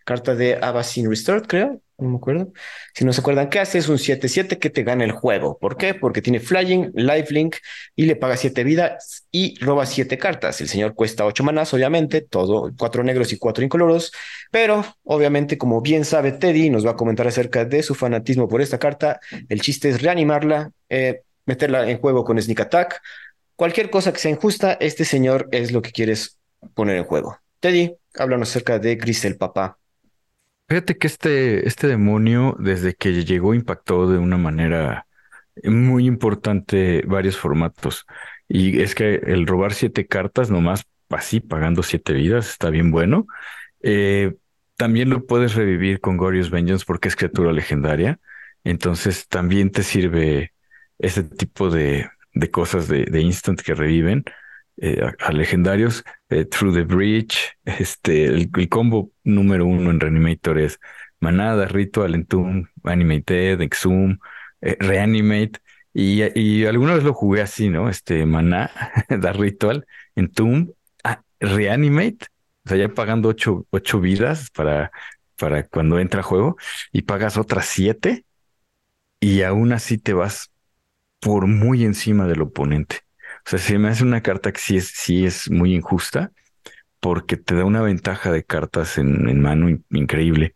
[SPEAKER 2] Carta de Abacin Restored, creo no me acuerdo. Si no se acuerdan qué hace, es un 7-7 que te gana el juego. ¿Por qué? Porque tiene Flying, Lifelink y le paga 7 vidas y roba 7 cartas. El señor cuesta 8 manas, obviamente, todo, 4 negros y 4 incoloros, pero obviamente, como bien sabe Teddy, nos va a comentar acerca de su fanatismo por esta carta. El chiste es reanimarla, eh, meterla en juego con Sneak Attack. Cualquier cosa que sea injusta, este señor es lo que quieres poner en juego. Teddy, háblanos acerca de Grisel, papá.
[SPEAKER 1] Fíjate que este, este demonio, desde que llegó, impactó de una manera muy importante varios formatos. Y es que el robar siete cartas, nomás así, pagando siete vidas, está bien bueno. Eh, también lo puedes revivir con Glorious Vengeance porque es criatura legendaria. Entonces también te sirve ese tipo de, de cosas de, de instant que reviven. Eh, a, legendarios, eh, Through the Bridge, este, el, combo número uno en Reanimator es Manada, Ritual, Entomb, Animated, Exum, eh, Reanimate, y, y, alguna vez lo jugué así, ¿no? Este, Maná, da Ritual, Entomb, ah, Reanimate, o sea, ya pagando ocho, ocho vidas para, para cuando entra a juego, y pagas otras siete, y aún así te vas por muy encima del oponente. O sea, se me hace una carta que sí es, sí es muy injusta porque te da una ventaja de cartas en, mano increíble.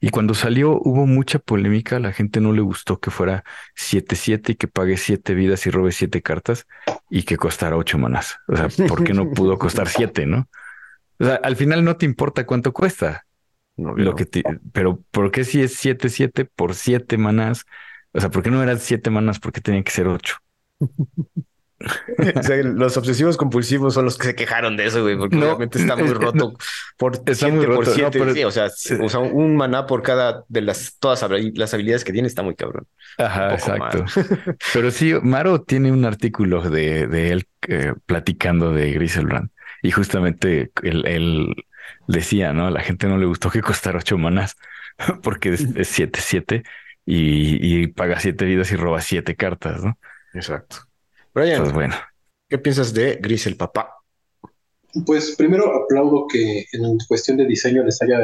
[SPEAKER 1] Y cuando salió hubo mucha polémica, la gente no le gustó que fuera 7-7 y que pague 7 vidas y robe 7 cartas y que costara 8 manas. O sea, ¿por qué no pudo costar 7, no? O sea, al final no te importa cuánto cuesta. lo que pero ¿por qué si es 7-7 por 7 manas? O sea, ¿por qué no eran 7 manas? ¿Por qué tenían que ser 8?
[SPEAKER 2] los obsesivos compulsivos son los que se quejaron de eso, güey, porque obviamente está muy roto por 7 por 7. o sea, un maná por cada de las todas las habilidades que tiene está muy cabrón.
[SPEAKER 1] Ajá, exacto. Pero sí, Maro tiene un artículo de, de él eh, platicando de Griselbrand y justamente él, decía, ¿no? A la gente no le gustó que costara 8 manas porque es 7-7 y, y paga 7 vidas y roba 7 cartas, ¿no?
[SPEAKER 2] Exacto. Brian, pues bueno. ¿qué piensas de Gris el papá?
[SPEAKER 3] Pues primero aplaudo que en cuestión de diseño les haya,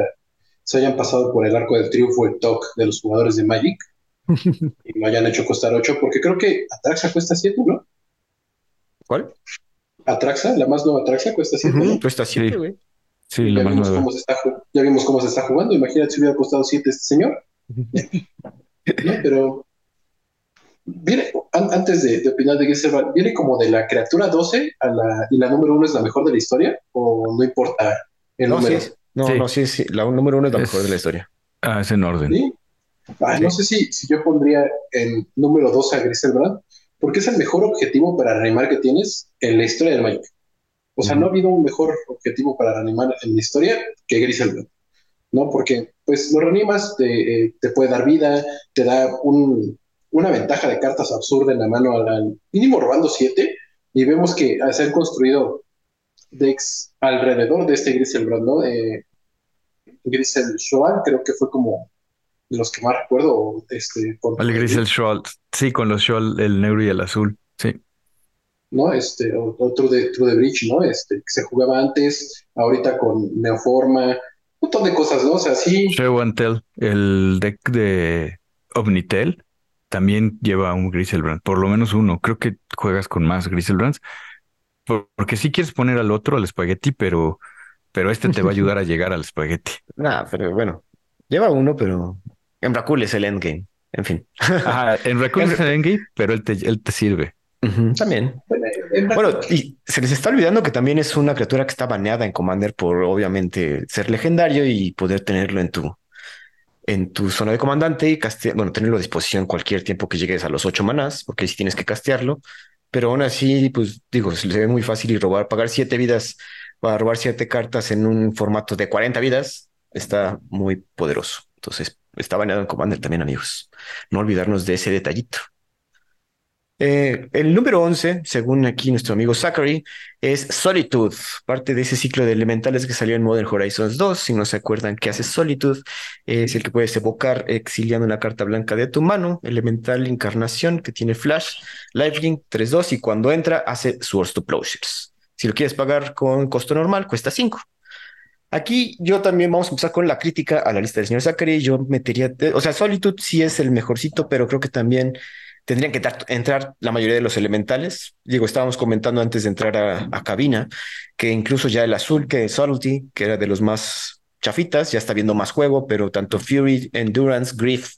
[SPEAKER 3] se hayan pasado por el arco del triunfo el talk de los jugadores de Magic y me hayan hecho costar 8, porque creo que Atraxa cuesta 7, ¿no?
[SPEAKER 2] ¿Cuál?
[SPEAKER 3] Atraxa, la más nueva Atraxa cuesta 7.
[SPEAKER 2] Cuesta 7, güey.
[SPEAKER 1] Sí,
[SPEAKER 3] ya, vimos cómo se está, ya vimos cómo se está jugando. Imagínate si hubiera costado 7 este señor. no, pero viene, antes de, opinar de Gesselman, ¿viene como de la criatura 12 a la, y la número 1 es la mejor de la historia? ¿O no importa el
[SPEAKER 2] no,
[SPEAKER 3] número?
[SPEAKER 2] Sí, no, no, sí, sí, la número 1 es la mejor de la historia.
[SPEAKER 1] Ah, es en orden.
[SPEAKER 3] ¿Sí? Ah, no sé si, si yo pondría en número 12 a Griselbrand, porque es el mejor objetivo para reanimar que tienes en la historia del Magic. O sea, no ha habido un mejor objetivo para reanimar en la historia que Griselbrand, ¿no? Porque, pues, lo reanimas, te, eh, te puede dar vida, te da un, una ventaja de cartas absurda en la mano al, mínimo robando siete y vemos que se han construido decks alrededor de este Griselbrand, ¿no? Eh, Grisel Shoal creo que fue como de los que más recuerdo. Este,
[SPEAKER 1] el Grisel Shoal, sí, con los Shoal, el negro y el azul, sí.
[SPEAKER 3] ¿no? Este, otro de True the Bridge, ¿no? Este, que se jugaba antes, ahorita con Neoforma, un montón de cosas, ¿no? O sea, sí.
[SPEAKER 1] Show el deck de Omnitel, también lleva un Griselbrand, por lo menos uno. Creo que juegas con más Griselbrands, porque si quieres poner al otro, al espagueti, pero, pero este te va a ayudar a llegar al espagueti.
[SPEAKER 2] Nah, pero bueno, lleva uno, pero en Rakul es el endgame. En fin.
[SPEAKER 1] en Rakul es el endgame, pero él te, él te sirve.
[SPEAKER 2] También. Bueno, y se les está olvidando que también es una criatura que está baneada en Commander por obviamente ser legendario y poder tenerlo en tu en tu zona de comandante y castear, bueno, tenerlo a disposición cualquier tiempo que llegues a los ocho manás, porque si tienes que castearlo, pero aún así, pues digo, se le ve muy fácil y robar, pagar siete vidas para robar siete cartas en un formato de 40 vidas, está muy poderoso. Entonces, está baneado en Commander también, amigos. No olvidarnos de ese detallito. Eh, el número 11, según aquí nuestro amigo Zachary, es Solitude, parte de ese ciclo de elementales que salió en Modern Horizons 2. Si no se acuerdan qué hace Solitude, es el que puedes evocar exiliando una carta blanca de tu mano, elemental encarnación que tiene flash, lifelink 3-2 y cuando entra hace Swords to Plowshares. Si lo quieres pagar con costo normal, cuesta 5. Aquí yo también vamos a empezar con la crítica a la lista del señor Zachary. Yo metería, o sea, Solitude sí es el mejorcito, pero creo que también tendrían que entrar la mayoría de los elementales. Digo, estábamos comentando antes de entrar a, cabina que incluso ya el azul, que Subtlety, que era de los más chafitas, ya está viendo más juego, pero tanto Fury, Endurance, Grief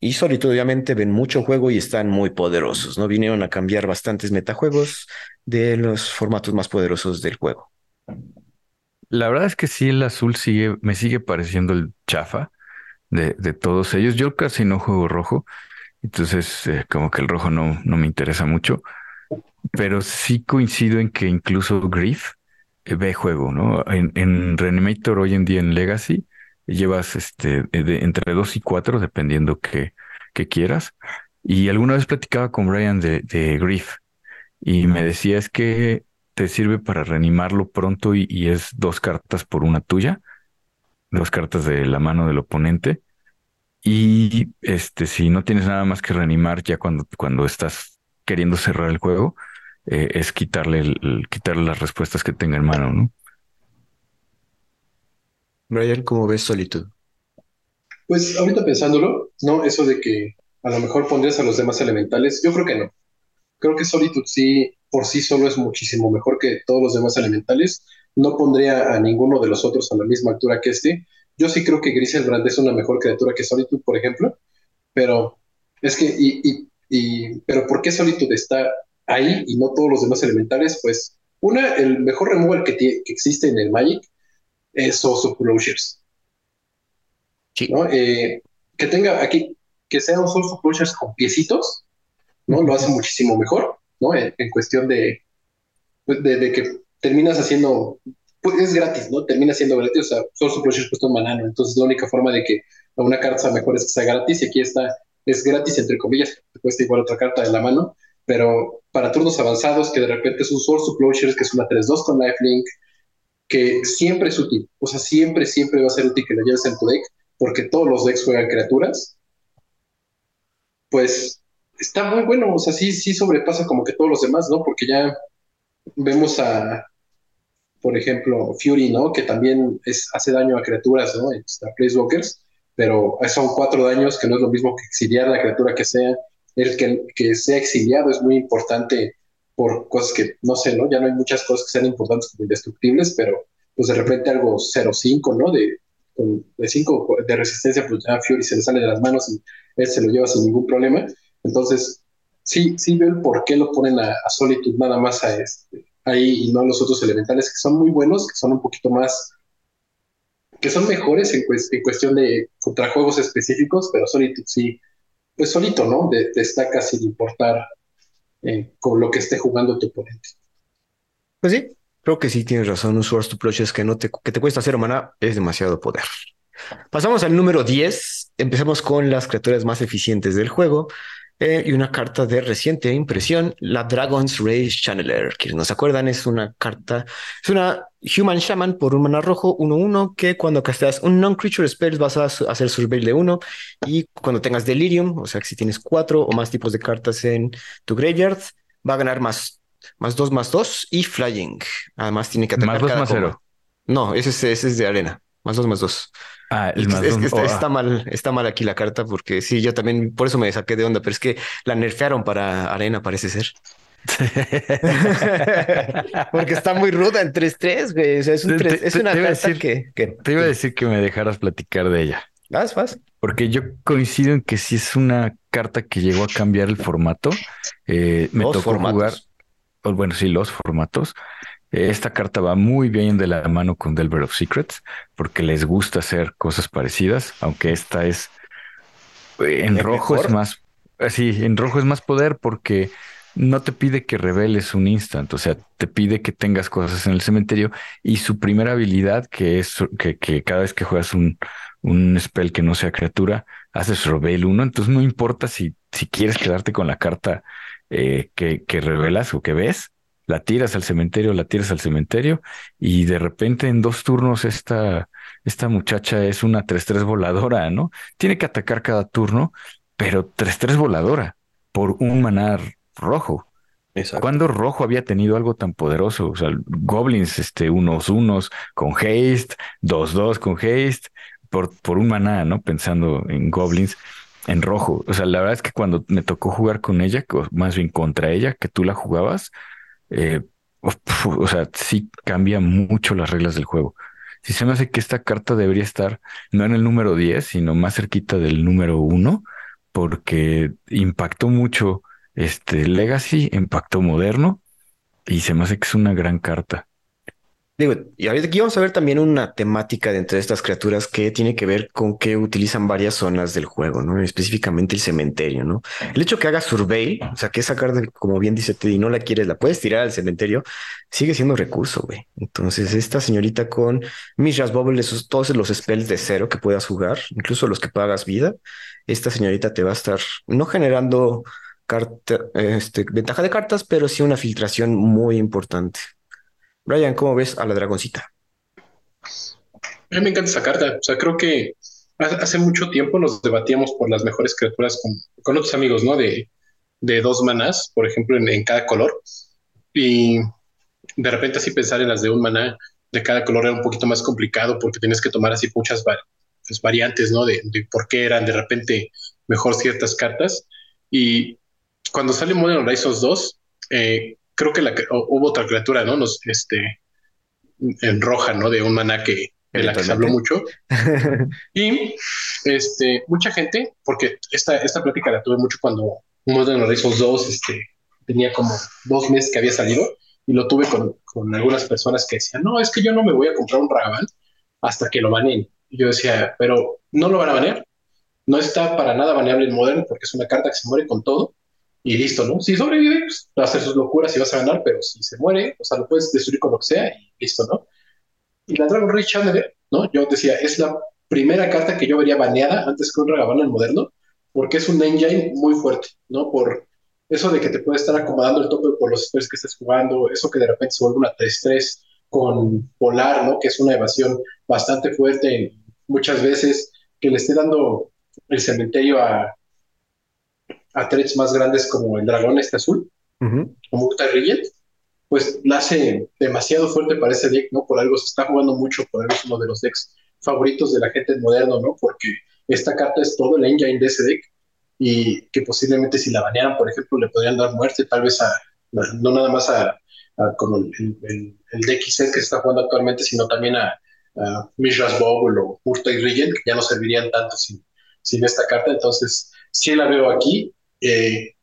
[SPEAKER 2] y Solitude obviamente ven mucho juego y están muy poderosos, ¿no? Vinieron a cambiar bastantes metajuegos de los formatos más poderosos del juego.
[SPEAKER 1] La verdad es que sí, el azul sigue, me sigue pareciendo el chafa de, de todos ellos. Yo casi no juego rojo entonces, eh, como que el rojo no, no me interesa mucho, pero sí coincido en que incluso Grief eh, ve juego, ¿no? En, Reanimator hoy en día en Legacy llevas este, entre 2 y 4, dependiendo que, que, quieras. Y alguna vez platicaba con Brian de, de Grief y me decía es que te sirve para reanimarlo pronto y es dos cartas por una tuya, dos cartas de la mano del oponente y este, si no tienes nada más que reanimar ya cuando, cuando estás queriendo cerrar el juego, eh, es quitarle, el, quitarle las respuestas que tenga en mano, ¿no?
[SPEAKER 2] Brian, ¿cómo ves Solitud?
[SPEAKER 3] Pues ahorita pensándolo, no, eso de que a lo mejor pondrías a los demás elementales, yo creo que no. Creo que Solitude sí, por sí solo es muchísimo mejor que todos los demás elementales. No pondría a ninguno de los otros a la misma altura que este, yo sí creo que Griselbrand es una mejor criatura que Solitude, por ejemplo, pero es que, y, y, pero ¿por qué Solitude está ahí y no todos los demás elementales? Pues, una, el mejor removal que, que existe en el Magic es Source Closures. Sí. ¿no? Eh, que tenga aquí, que sea un Source of Closures con piecitos, ¿no? Lo hace muchísimo mejor, ¿no? En, cuestión de, de, de, que terminas haciendo pues es gratis, ¿no? Termina siendo gratis, o sea, Source of cuesta un banano, entonces la única forma de que una carta sea mejor es que sea gratis, y aquí está, es gratis entre comillas, te cuesta igual otra carta de la mano, pero para turnos avanzados, que de repente es un Source of que es una 3-2 con lifelink, que siempre es útil, o sea, siempre, siempre va a ser útil que la lleves en tu deck, porque todos los decks juegan criaturas, pues está muy bueno, o sea, sí, sí sobrepasa como que todos los demás, ¿no? Porque ya vemos a, por ejemplo, Fury, ¿no? Que también es, hace daño a criaturas, ¿no? A Placewalkers, pero son cuatro daños que no es lo mismo que exiliar a la criatura que sea. El que, que sea exiliado es muy importante por cosas que, no sé, ¿no? Ya no hay muchas cosas que sean importantes como indestructibles, pero pues de repente algo 0-5, ¿no? De, de 5 de resistencia, pues ya Fury se le sale de las manos y él se lo lleva sin ningún problema. Entonces, sí, sí veo el por qué lo ponen a, a Solitude nada más a este, ahí y no los otros elementales que son muy buenos, que son un poquito más, que son mejores en, cuestión de contrajuegos específicos, pero solito sí, pues solito, ¿no? destaca sin importar eh, con lo que esté jugando tu oponente.
[SPEAKER 2] Pues sí, creo que sí tienes razón. Un Source to Approach es que, no te, que te cuesta cero mana es demasiado poder. Pasamos al número 10. Empecemos con las criaturas más eficientes del juego. Eh, y una carta de reciente impresión, la Dragon's Rage Channeler. Quienes no se acuerdan, es una carta, es una Human Shaman por un mana rojo 1-1 que cuando casteas un non-creature spell vas a hacer surveil de 1 y cuando tengas Delirium, o sea que si tienes cuatro o más tipos de cartas en tu graveyard, va a ganar más, más 2 más 2 y Flying. Además tiene que atacar
[SPEAKER 1] más 2 más 0.
[SPEAKER 2] No, ese es, ese es de arena. Más 2 más 2. Ah, el más está, mal, está mal aquí la carta porque sí, yo también por eso me saqué de onda, pero es que la nerfearon para arena, parece ser. porque está muy ruda en 3-3, güey. O sea, es, un 3, es una carta que,
[SPEAKER 1] Te iba a decir que me dejaras platicar de ella.
[SPEAKER 2] Vas, vas.
[SPEAKER 1] Porque yo coincido en que sí es una carta que llegó a cambiar el formato. Eh, me tocó jugar. Bueno, sí, los formatos. Esta carta va muy bien de la mano con Delver of Secrets porque les gusta hacer cosas parecidas, aunque esta es eh, en rojo es más, así, en rojo es más poder porque no te pide que reveles un instant, o sea, te pide que tengas cosas en el cementerio y su primera habilidad, que es que, que cada vez que juegas un, un spell que no sea criatura, haces reveal uno, entonces no importa si, si quieres quedarte con la carta eh, que, que revelas o que ves, la tiras al cementerio, la tiras al cementerio y de repente en dos turnos esta, esta muchacha es una 3-3 voladora, ¿no? Tiene que atacar cada turno, pero 3-3 voladora por un manar rojo. Exacto. ¿Cuándo rojo había tenido algo tan poderoso? O sea, goblins, este, unos unos con haste, dos dos con haste, por, por un maná, ¿no? Pensando en goblins en rojo. O sea, la verdad es que cuando me tocó jugar con ella, más bien contra ella, que tú la jugabas, eh, o sea, sí cambia mucho las reglas del juego. Si se me hace que esta carta debería estar no en el número 10, sino más cerquita del número 1, porque impactó mucho este Legacy, impactó Moderno, y se me hace que es una gran carta.
[SPEAKER 2] Digo, y aquí vamos a ver también una temática dentro de estas criaturas que tiene que ver con que utilizan varias zonas del juego, ¿no? Específicamente el cementerio, ¿no? El hecho que haga survey, o sea, que esa carta, como bien dice Teddy, no la quieres, la puedes tirar al cementerio, sigue siendo recurso, güey. Entonces, esta señorita con Mishra's Bubble, todos los spells de cero que puedas jugar, incluso los que pagas vida, esta señorita te va a estar no generando carta, este, ventaja de cartas, pero sí una filtración muy importante. Brian, ¿cómo ves a la dragoncita?
[SPEAKER 3] A mí me encanta esa carta. O sea, creo que hace mucho tiempo nos debatíamos por las mejores criaturas con, otros amigos, ¿no? De, dos manas, por ejemplo, en, cada color. Y de repente así pensar en las de un maná de cada color era un poquito más complicado porque tienes que tomar así muchas pues, variantes, ¿no? De, por qué eran de repente mejor ciertas cartas. Y cuando sale Modern Horizons 2, eh, creo que la, hubo otra criatura, ¿no? Nos, este, en roja, ¿no? De un maná que, de la que se habló mucho. y este, mucha gente, porque esta, esta plática la tuve mucho cuando Modern Horizons 2 este, tenía como dos meses que había salido y lo tuve con, con algunas personas que decían, no, es que yo no me voy a comprar un Ragavan hasta que lo baneen. Y yo decía, pero no lo van a banear. No está para nada baneable en Modern porque es una carta que se muere con todo y listo, ¿no? Si sobrevive, pues va a hacer sus locuras y vas a ganar, pero si se muere, o sea, lo puedes destruir con lo que sea y listo, ¿no? Y la Dragon Ray Chandler, ¿no? Yo decía, es la primera carta que yo vería baneada antes que un Ragavan en moderno, porque es un engine muy fuerte, ¿no? Por eso de que te puede estar acomodando el tope por los spells que estés jugando, eso que de repente se vuelve una 3-3 con Polar, ¿no? Que es una evasión bastante fuerte muchas veces, que le esté dando el cementerio a, a más grandes como el dragón este azul, como Uta pues la hace demasiado fuerte para ese deck, ¿no? Por algo se está jugando mucho, por algo es uno de los decks favoritos de la gente moderno, ¿no? Porque esta carta es todo el engine de ese deck y que posiblemente si la banearan, por ejemplo, le podrían dar muerte tal vez a, no nada más a, como el, el, el, que se está jugando actualmente, sino también a, a Mishra's Bowl o Urta y Regent, que ya no servirían tanto sin, sin esta carta. Entonces, sí la veo aquí. Eh,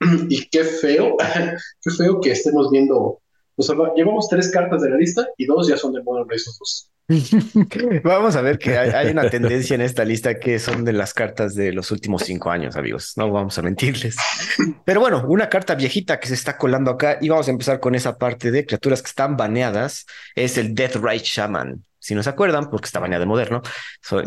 [SPEAKER 3] y qué feo, qué feo que estemos viendo. O sea, llevamos tres cartas de la lista y dos ya son de Modern 2.
[SPEAKER 2] Vamos a ver que hay, una tendencia en esta lista que son de las cartas de los últimos cinco años, amigos. No vamos a mentirles. Pero bueno, una carta viejita que se está colando acá y vamos a empezar con esa parte de criaturas que están baneadas es el Death Right Shaman si no se acuerdan, porque está baneado de moderno,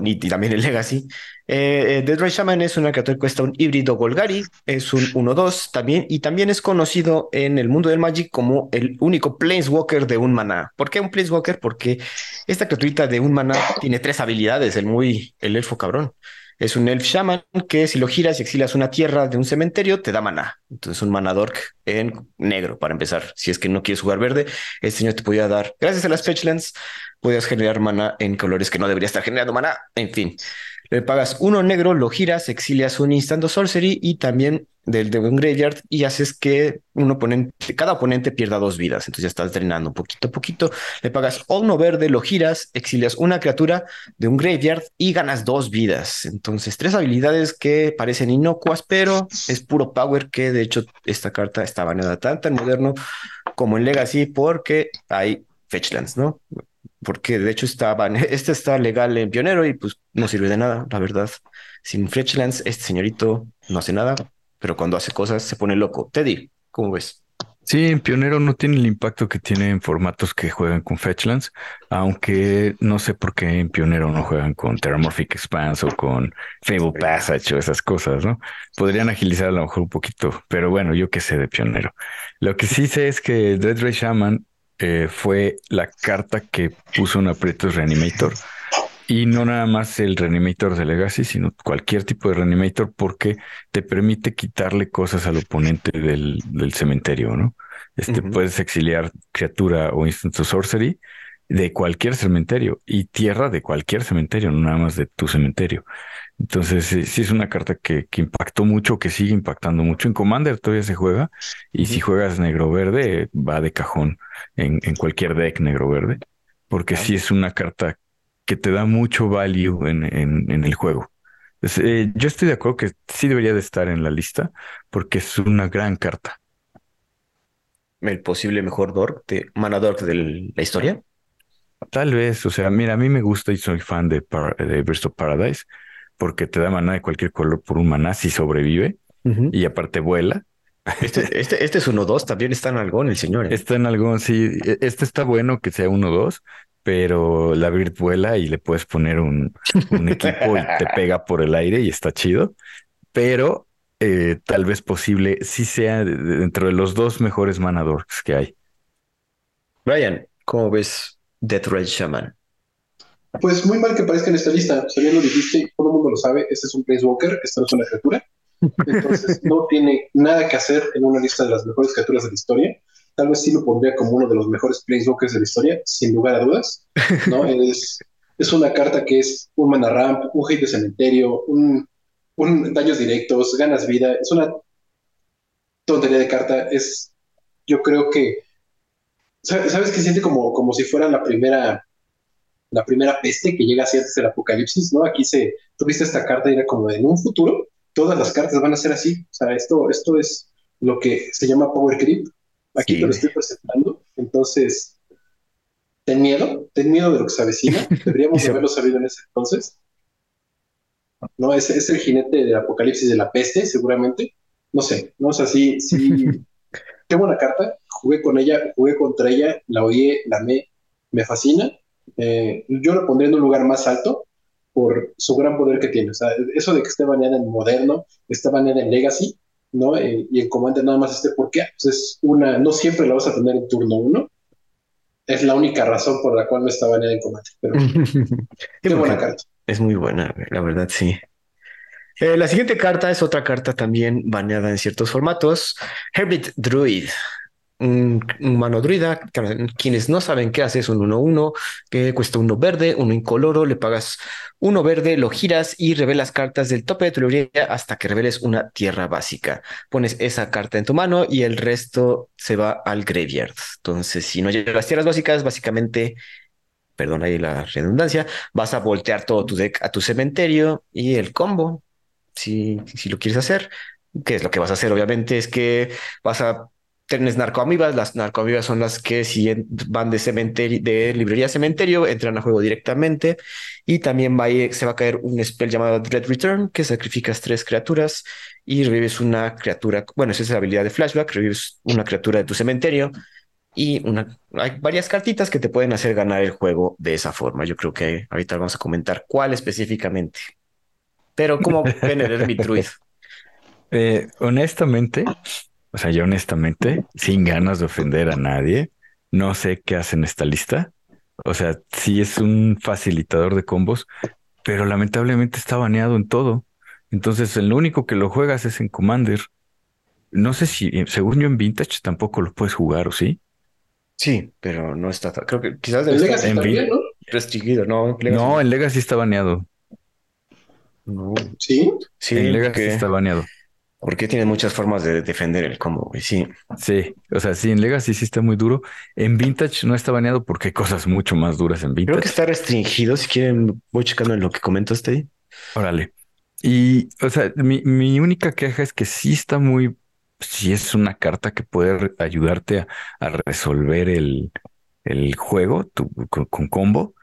[SPEAKER 2] y, también el Legacy. Eh, eh, Dead Ray Shaman es una criatura que cuesta un híbrido Golgari, es un 1-2 también, y también es conocido en el mundo del Magic como el único Planeswalker de un maná. ¿Por qué un Planeswalker? Porque esta criaturita de un maná tiene tres habilidades, el muy, el elfo cabrón. Es un Elf Shaman que si lo giras y exilias una tierra de un cementerio, te da maná. Entonces un mana dork en negro para empezar. Si es que no quieres jugar verde, este señor te podía dar, gracias a las Fetchlands, podías generar mana en colores que no debería estar generando mana. En fin, le pagas uno negro, lo giras, exilias un instant sorcery y también del de un graveyard y haces que un oponente, cada oponente pierda dos vidas. Entonces ya estás drenando poquito a poquito. Le pagas uno verde, lo giras, exilias una criatura de un graveyard y ganas dos vidas. Entonces, tres habilidades que parecen inocuas, pero es puro power que de hecho esta carta está baneada tanto en moderno como en Legacy porque hay fetchlands, ¿no? Porque de hecho está, este está legal en Pionero y pues no sirve de nada, la verdad. Sin Fletchlands, este señorito no hace nada, pero cuando hace cosas se pone loco. Teddy, ¿Cómo ves?
[SPEAKER 1] Sí, en Pionero no tiene el impacto que tiene en formatos que juegan con Fetchlands, aunque no sé por qué en Pionero no juegan con Terramorphic Expanse o con Fable Passage o esas cosas, ¿no? Podrían agilizar a lo mejor un poquito, pero bueno, yo qué sé de Pionero. Lo que sí sé es que Dread Ray Shaman eh, fue la carta que puso un aprieto Reanimator y no nada más el Reanimator de Legacy, sino cualquier tipo de Reanimator porque te permite quitarle cosas al oponente del, cementerio, ¿no? Este, Puedes exiliar criatura o instant sorcery de cualquier cementerio y tierra de cualquier cementerio, no nada más de tu cementerio. Entonces, sí, es una carta que, que, impactó mucho, que sigue impactando mucho. En Commander todavía se juega y si juegas negro-verde, va de cajón en, en cualquier deck negro-verde, porque sí es una carta que te da mucho value en, en, el juego. Eh, yo estoy de acuerdo que sí debería de estar en la lista porque es una gran carta.
[SPEAKER 2] El posible mejor dork de mana dork de la historia.
[SPEAKER 1] Tal vez, o sea, mira, a mí me gusta y soy fan de, de Burst of Paradise porque te da mana de cualquier color por un maná si sobrevive y aparte vuela.
[SPEAKER 2] Este, este, este es 1-2, también está en algón el señor.
[SPEAKER 1] ¿eh? Está en algón, sí. E, este está bueno que sea 1-2, pero la Bird vuela y le puedes poner un, equipo y te pega por el aire y está chido. Pero eh, tal vez posible sí sea dentro de los dos mejores manadores que hay.
[SPEAKER 2] Brian, ¿cómo ves Death Red Shaman?
[SPEAKER 3] Pues muy mal que parezca en esta lista. O sea, lo dijiste, todo el mundo lo sabe. Este es un Walker, esta no es una criatura. Entonces no tiene nada que hacer en una lista de las mejores criaturas de la historia tal vez sí lo pondría como uno de los mejores planeswalkers de la historia, sin lugar a dudas. ¿no? es, es una carta que es un mana ramp, un hit de cementerio, un, un daños directos, ganas vida. Es una tontería de carta. Es, yo creo que, ¿sabes qué siente como, como si fuera la primera la primera peste que llega así antes del apocalipsis, ¿no? Aquí se, tuviste esta carta y era como en un futuro, todas las cartas van a ser así. O sea, esto, esto es lo que se llama Power Creep, Aquí te lo estoy presentando. Entonces, ten miedo, ten miedo de lo que se avecina. Deberíamos haberlo sabido en ese entonces. No, es, es el jinete del apocalipsis de la peste, seguramente. No sé, no sé, sí, sí. Qué buena carta. Jugué con ella, jugué contra ella, la oí, la amé, me fascina. Eh, yo la pondría en un lugar más alto por su gran poder que tiene. O sea, eso de que esté baneada en moderno, esté baneada en legacy, ¿no? Eh, y el comandante nada más este por qué, pues es una, no siempre la vas a tener en turno uno. Es la única razón por la cual no está baneada en combate. Pero qué buena carta.
[SPEAKER 2] Es muy buena, la verdad, sí. Eh, la siguiente carta es otra carta también baneada en ciertos formatos. Herbit Druid un, mano druida. Quienes no saben qué hace es un 1-1 que cuesta uno verde, uno incoloro. Le pagas uno verde, lo giras y revelas cartas del tope de tu librería hasta que reveles una tierra básica. Pones esa carta en tu mano y el resto se va al graveyard. Entonces, si no llegas tierras básicas, básicamente perdón ahí la redundancia, vas a voltear todo tu deck a tu cementerio y el combo, si, si lo quieres hacer, ¿qué es lo que vas a hacer? Obviamente es que vas a tienes narcoamibas, las narcoamibas son las que si van de cementerio, de librería a cementerio, entran a juego directamente y también va se va a caer un spell llamado Dread Return que sacrificas tres criaturas y revives una criatura, bueno, esa es la habilidad de flashback, revives una criatura de tu cementerio y una, hay varias cartitas que te pueden hacer ganar el juego de esa forma. Yo creo que ahorita vamos a comentar cuál específicamente. Pero como ven el Druid.
[SPEAKER 1] Eh, honestamente, o sea, yo honestamente, sin ganas de ofender a nadie, no sé qué hace en esta lista. O sea, sí es un facilitador de combos, pero lamentablemente está baneado en todo. Entonces, el único que lo juegas es en Commander. No sé si, según yo en Vintage tampoco lo puedes jugar, ¿o sí?
[SPEAKER 2] Sí, pero no está. Creo que quizás
[SPEAKER 3] en Legacy
[SPEAKER 2] en ¿no? restringido, ¿no?
[SPEAKER 1] No, en Legacy está baneado.
[SPEAKER 3] No. ¿Sí?
[SPEAKER 1] Sí, en Legacy está baneado.
[SPEAKER 2] Porque tiene muchas formas de defender el combo, sí.
[SPEAKER 1] Sí, o sea, sí, en Legacy sí está muy duro. En Vintage no está baneado porque hay cosas mucho más duras en Vintage.
[SPEAKER 2] Creo que está restringido. Si quieren, voy checando en lo que comentaste ahí.
[SPEAKER 1] Órale. Y, o sea, mi, mi única queja es que sí está muy, sí es una carta que puede ayudarte a, resolver el, el juego con, con combo.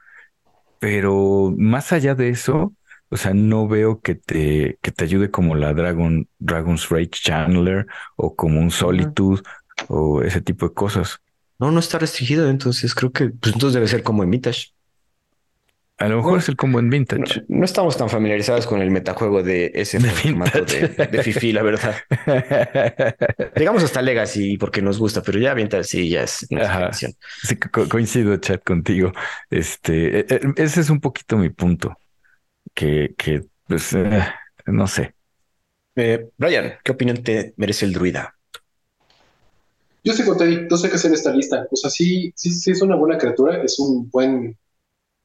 [SPEAKER 1] Pero más allá de eso, o sea, no veo que te, que te ayude como la Dragon, Dragon's Rage Chandler o como un Solitude o ese tipo de cosas.
[SPEAKER 2] No, no está restringido, entonces creo que pues entonces debe ser como en Vintage.
[SPEAKER 1] A lo mejor es el combo en Vintage.
[SPEAKER 2] No, estamos tan familiarizados con el metajuego de ese formato de, Fifi, la verdad. Llegamos hasta Legacy porque nos gusta, pero ya Vintage sí, ya es
[SPEAKER 1] sí, coincido, chat, contigo. Este, e, e, ese es un poquito mi punto. Que, que pues, eh, no sé.
[SPEAKER 2] Eh, Brian, ¿qué opinión te merece el druida?
[SPEAKER 3] Yo con Teddy, no sé qué hacer en esta lista. O sea, sí, sí, sí es una buena criatura, es un buen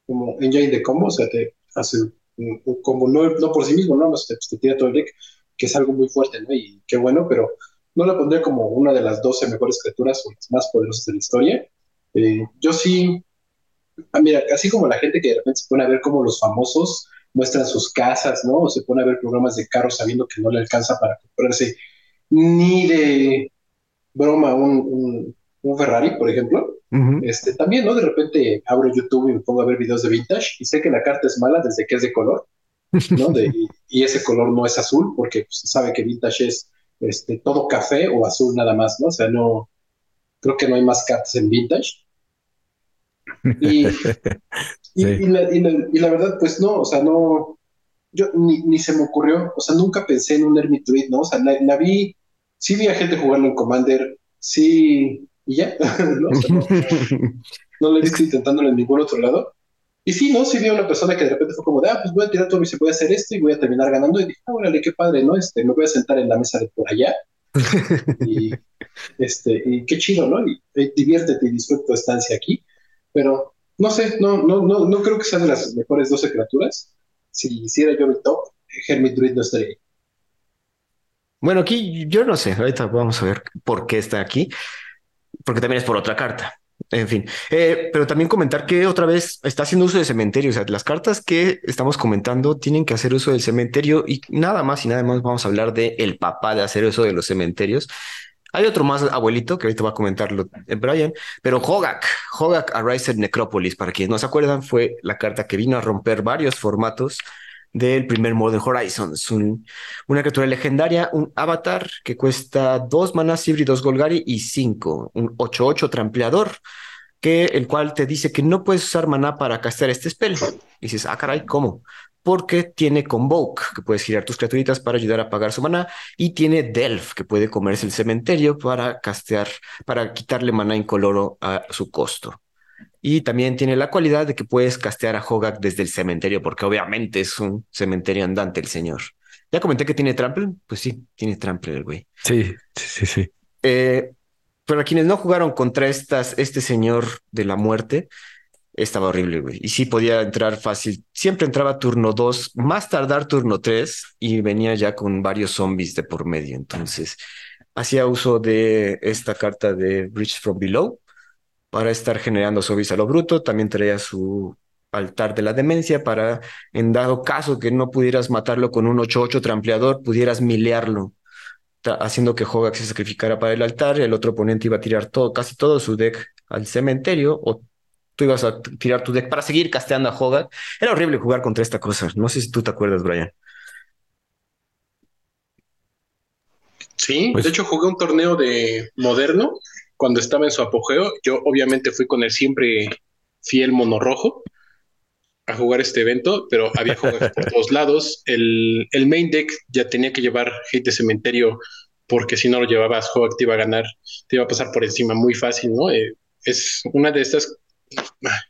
[SPEAKER 3] como engine de combo, o sea, te hace un, combo, no, no, por sí mismo, ¿no? Te, te, tira todo el deck, que es algo muy fuerte, ¿no? Y qué bueno, pero no la pondría como una de las 12 mejores criaturas o las más poderosas de la historia. Eh, yo sí, ah, mira, así como la gente que de repente se pone a ver cómo los famosos muestran sus casas, ¿no? O se pone a ver programas de carros sabiendo que no le alcanza para comprarse ni de broma un, un Ferrari, por ejemplo este, también, ¿no? De repente abro YouTube y me pongo a ver videos de vintage y sé que la carta es mala desde que es de color, ¿no? y, ese color no es azul porque pues, sabe que vintage es este, todo café o azul nada más, ¿no? O sea, no, creo que no hay más cartas en vintage. Y, y, la, verdad, pues no, o sea, no, yo ni, ni, se me ocurrió, o sea, nunca pensé en un Hermit ¿no? O sea, la, la vi, sí vi a gente jugarlo en Commander, sí, y ya, ¿no? no, le he intentándolo en ningún otro lado. Y sí, ¿no? Sí vi a una persona que de repente fue como de, ah, pues voy a tirar todo y se voy a hacer esto y voy a terminar ganando. Y dije, ah, órale, qué padre, ¿no? Este, me voy a sentar en la mesa de por allá. y, este, y qué chido, ¿no? Y, diviértete y disfruta tu estancia aquí. Pero no sé, no, no, no, no creo que sean las mejores 12 criaturas. Si hiciera yo mi top, Hermit Druid no estaría ahí.
[SPEAKER 2] Bueno, aquí yo no sé, ahorita vamos a ver por qué está aquí porque también es por otra carta. En fin, eh, pero también comentar que otra vez está haciendo uso de cementerio. O sea, las cartas que estamos comentando tienen que hacer uso del cementerio y nada más y nada más vamos a hablar de el papá de hacer uso de los cementerios. Hay otro más abuelito que ahorita va a comentarlo Brian, pero Hogak, Hogak Ariser Necropolis, para quienes no se acuerdan, fue la carta que vino a romper varios formatos del primer Modern Horizons. Un, una criatura legendaria, un avatar que cuesta dos manas híbridos Golgari y cinco, un 8-8 trampleador, que el cual te dice que no puedes usar maná para castear este spell. Y dices, ah, caray, ¿cómo? Porque tiene Convoke, que puedes girar tus criaturitas para ayudar a pagar su maná, y tiene Delph, que puede comerse el cementerio para castear, para quitarle maná incoloro a su costo. Y también tiene la cualidad de que puedes castear a Hogak desde el cementerio, porque obviamente es un cementerio andante el señor. Ya comenté que tiene trample. Pues sí, tiene trample el güey.
[SPEAKER 1] Sí, sí, sí.
[SPEAKER 2] Eh, pero a quienes no jugaron contra estas, este señor de la muerte, estaba horrible, güey. Y sí podía entrar fácil. Siempre entraba turno 2, más tardar turno 3 y venía ya con varios zombies de por medio. Entonces, hacía uso de esta carta de Bridge from Below para estar generando zombies a lo bruto. También traía su altar de la demencia para, en dado caso que no pudieras matarlo con un 8-8 trampleador, pudieras milearlo, haciendo que Hogak se sacrificara para el altar. El otro oponente iba a tirar todo, casi todo su deck al cementerio o tú ibas a tirar tu deck para seguir casteando a Hogak. Era horrible jugar contra esta cosa. No sé si tú te acuerdas, Brian.
[SPEAKER 3] Sí, pues de hecho jugué un torneo de moderno cuando estaba en su apogeo, yo obviamente fui con el siempre fiel mono rojo a jugar este evento, pero había jugadores por todos lados. El, el, main deck ya tenía que llevar hate de cementerio porque si no lo llevabas, juego te iba a ganar, te iba a pasar por encima muy fácil, ¿no? Eh, es una de estas,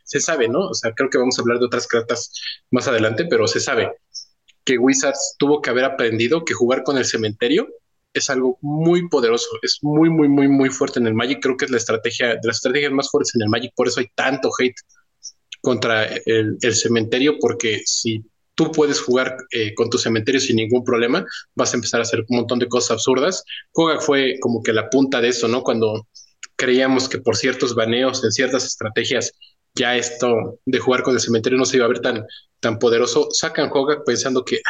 [SPEAKER 3] se sabe, ¿no? O sea, creo que vamos a hablar de otras cartas más adelante, pero se sabe que Wizards tuvo que haber aprendido que jugar con el cementerio es algo muy poderoso, es muy, muy, muy, muy fuerte en el Magic. Creo que es la estrategia, de las estrategias más fuertes en el Magic, por eso hay tanto hate contra el, cementerio, porque si tú puedes jugar eh, con tu cementerio sin ningún problema, vas a empezar a hacer un montón de cosas absurdas. Koga fue como que la punta de eso, ¿no? Cuando creíamos que por ciertos baneos en ciertas estrategias ya esto de jugar con el cementerio no se iba a ver tan, tan poderoso. Sacan Hogak pensando que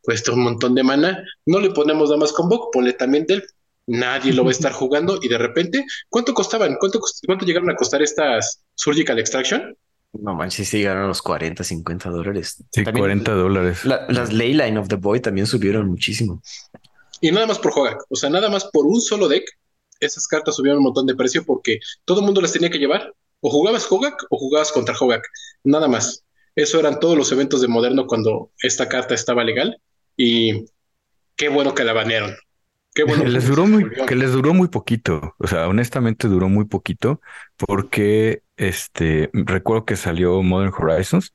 [SPEAKER 3] cuesta un montón de mana, no le ponemos nada más con Bok, ponle también del. Nadie lo va a estar jugando y de repente, ¿cuánto costaban? ¿Cuánto, cuánto llegaron a costar estas Surgical Extraction?
[SPEAKER 2] No manches, sí ganaron los 40, 50 dólares.
[SPEAKER 1] Sí, 40 dólares.
[SPEAKER 2] las Leyline of the Boy también subieron muchísimo.
[SPEAKER 3] Y nada más por Hogak, o sea, nada más por un solo deck, esas cartas subieron un montón de precio porque todo el mundo las tenía que llevar. O jugabas Hogak o jugabas contra Hogak, nada más. Eso eran todos los eventos de Moderno cuando esta carta estaba legal y qué bueno que la banearon. Qué bueno
[SPEAKER 1] les duró muy, que les duró muy poquito. O sea, honestamente duró muy poquito porque este recuerdo que salió Modern Horizons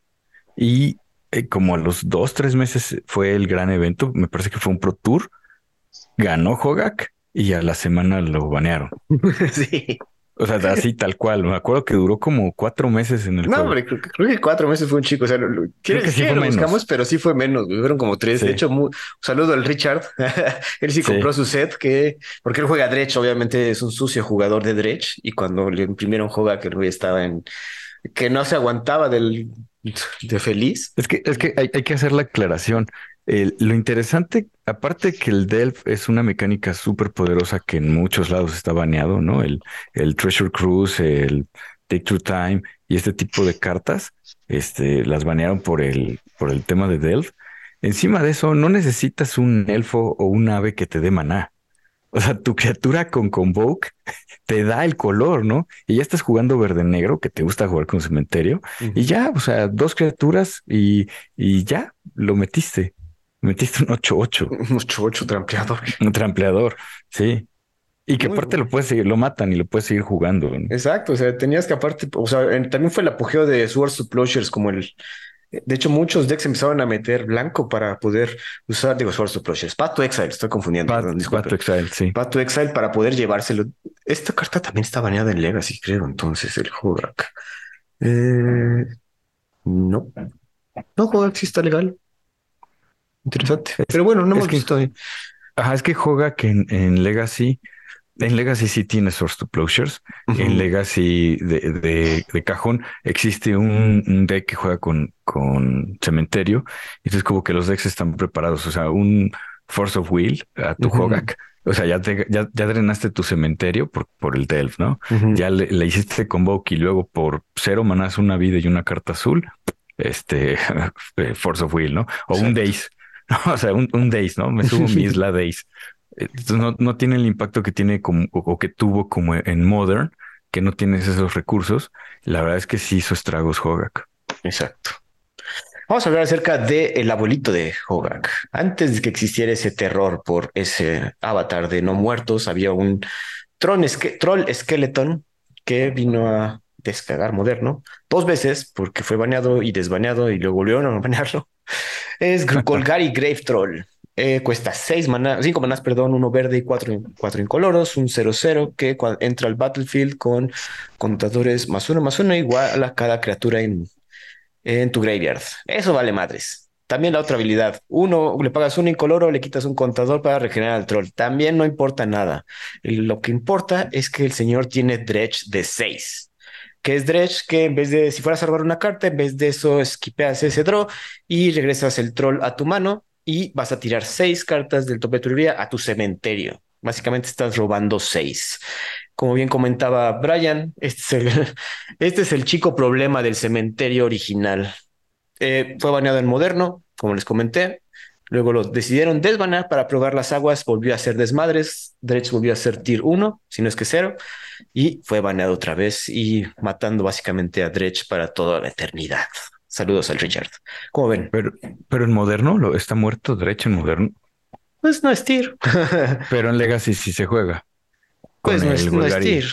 [SPEAKER 1] y eh, como a los dos, tres meses fue el gran evento. Me parece que fue un Pro Tour. Ganó Hogak y a la semana lo banearon.
[SPEAKER 2] sí.
[SPEAKER 1] O sea, así tal cual. Me acuerdo que duró como cuatro meses en el
[SPEAKER 2] No, hombre, creo, que cuatro meses fue un chico. O sea, creo que sí lo buscamos, pero sí fue menos. Fueron como tres. De hecho, un saludo al Richard. él sí compró su set, que porque él juega Dredge. Obviamente es un sucio jugador de Dredge. Y cuando le imprimieron juega que el estaba en que no se aguantaba del de feliz.
[SPEAKER 1] Es que es que hay, hay que hacer la aclaración lo interesante, aparte que el Delph es una mecánica súper poderosa que en muchos lados está baneado, ¿no? El, el Treasure Cruise, el Take Two Time y este tipo de cartas, este, las banearon por el, por el tema de Delph. Encima de eso, no necesitas un elfo o un ave que te dé maná. O sea, tu criatura con Convoke te da el color, ¿no? Y ya estás jugando verde-negro, que te gusta jugar con cementerio, y ya, o sea, dos criaturas y, y ya lo metiste. Metiste un 8-8.
[SPEAKER 2] Un 8-8 trampeador.
[SPEAKER 1] Un trampeador, sí. Y que aparte lo puedes seguir, lo matan y lo puedes seguir jugando.
[SPEAKER 2] Exacto, o sea, tenías que aparte, o sea, también fue el apogeo de Swords to Plowshares como el... De hecho, muchos decks empezaron a meter blanco para poder usar, digo, Swords to Plowshares. Pato Exile, estoy confundiendo.
[SPEAKER 1] Pato Exile, sí.
[SPEAKER 2] Pato Exile para poder llevárselo. Esta carta también está baneada en Legacy, creo, entonces, el Hogak. Eh, no. No, Hogak sí está legal. Interesante. Pero bueno, no hemos visto.
[SPEAKER 1] Ajá, es que juega que en, Legacy, en Legacy sí tiene Source to Closures. En Legacy de, de, cajón existe un, deck que juega con, con cementerio. Entonces, como que los decks están preparados. O sea, un Force of Will a tu Hogak. O sea, ya, ya, ya, drenaste tu cementerio por, por el Delph, ¿no? Ya le, le, hiciste convoke y luego por cero manás una vida y una carta azul, este Force of Will, ¿no? O un Days. o sea, un, un Days, ¿no? Me subo mi isla Days. Entonces no, no tiene el impacto que tiene como, o que tuvo como en Modern, que no tienes esos recursos. La verdad es que sí hizo estragos Hogak.
[SPEAKER 2] Exacto. Vamos a hablar acerca del el abuelito de Hogak. Antes de que existiera ese terror por ese avatar de no muertos, había un troll, troll skeleton que vino a descargar moderno dos veces porque fue baneado y desbaneado y luego volvieron a banearlo. Es Golgari Grave Troll. Eh, cuesta 6 manas, 5 manas, perdón, uno verde y 4 cuatro, incoloros, un 0-0 que entra al battlefield con contadores más uno más uno igual a cada criatura en, en tu graveyard. Eso vale madres. También la otra habilidad. Uno, le pagas un incoloro, le quitas un contador para regenerar al troll. También no importa nada. Lo que importa es que el señor tiene dredge de 6 que es Dredge, que en vez de, si fueras a robar una carta, en vez de eso, esquipeas ese draw y regresas el troll a tu mano y vas a tirar seis cartas del tope de tu librería a tu cementerio. Básicamente estás robando seis. Como bien comentaba Brian, este es el, este chico problema del cementerio original. Eh, fue baneado en moderno, como les comenté. Luego lo decidieron desbanar para probar las aguas, volvió a ser desmadres. Dredge volvió a ser tier 1, si no es que cero y fue baneado otra vez y matando básicamente a Dredge para toda la eternidad. Saludos al Richard. ¿Cómo ven?
[SPEAKER 1] Pero, pero en moderno lo está muerto Dredge en moderno.
[SPEAKER 2] Pues no es tier.
[SPEAKER 1] pero en Legacy sí se juega.
[SPEAKER 2] Pues no es, no es tier.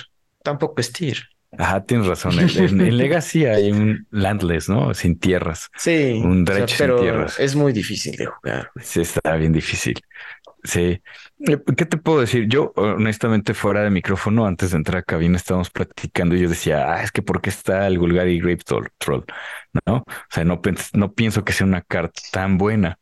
[SPEAKER 2] Tampoco es tier.
[SPEAKER 1] Ajá, tienes razón. En, Legacy hay un landless, ¿no? Sin tierras.
[SPEAKER 2] Sí.
[SPEAKER 1] Un dredge sin tierras.
[SPEAKER 2] Es muy difícil de jugar.
[SPEAKER 1] Sí, está bien difícil. Sí. Eh, ¿Qué te puedo decir? Yo, honestamente, fuera de micrófono, antes de entrar a cabina, estábamos platicando y yo decía, ah, es que ¿por qué está el Gulgari Grape Troll? ¿No? O sea, no, no pienso que sea una carta tan buena.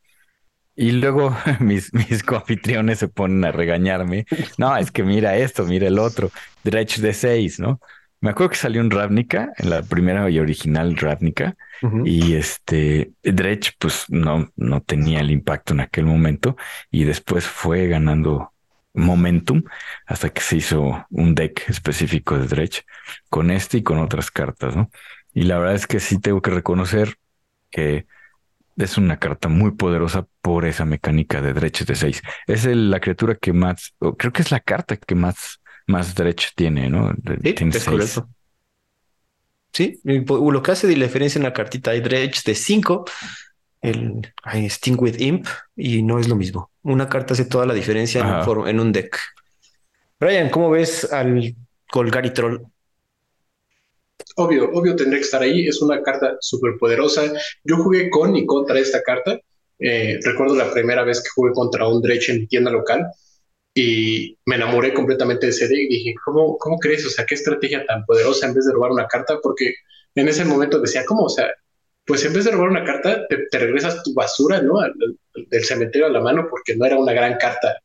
[SPEAKER 1] Y luego mis, mis coanfitriones se ponen a regañarme. No, es que mira esto, mira el otro. Dredge de seis, ¿no? Me acuerdo que salió un Ravnica, en la primera y original Ravnica, y este Dredge, pues no, no tenía el impacto en aquel momento, y después fue ganando momentum hasta que se hizo un deck específico de Dredge con este y con otras cartas, ¿no? Y la verdad es que sí tengo que reconocer que es una carta muy poderosa por esa mecánica de Dredge de 6. Es la criatura que más, creo que es la carta que más, más Dredge tiene, ¿no?
[SPEAKER 2] Sí, tiene es correcto. Sí, lo que hace de la diferencia en la cartita hay Dredge de 5, el Sting with Imp, y no es lo mismo. Una carta hace toda la diferencia en un, en un, deck. Brian, ¿cómo ves al Golgari Troll?
[SPEAKER 3] Obvio, obvio tendría que estar ahí. Es una carta súper poderosa. Yo jugué con y contra esta carta. Eh, recuerdo la primera vez que jugué contra un Dredge en mi tienda local y me enamoré completamente de ese deck. Dije, ¿cómo, ¿cómo crees? O sea, qué estrategia tan poderosa en vez de robar una carta, porque en ese momento decía, ¿cómo? O sea, pues en vez de robar una carta, te, regresas tu basura, ¿no? del cementerio a la mano, porque no era una gran carta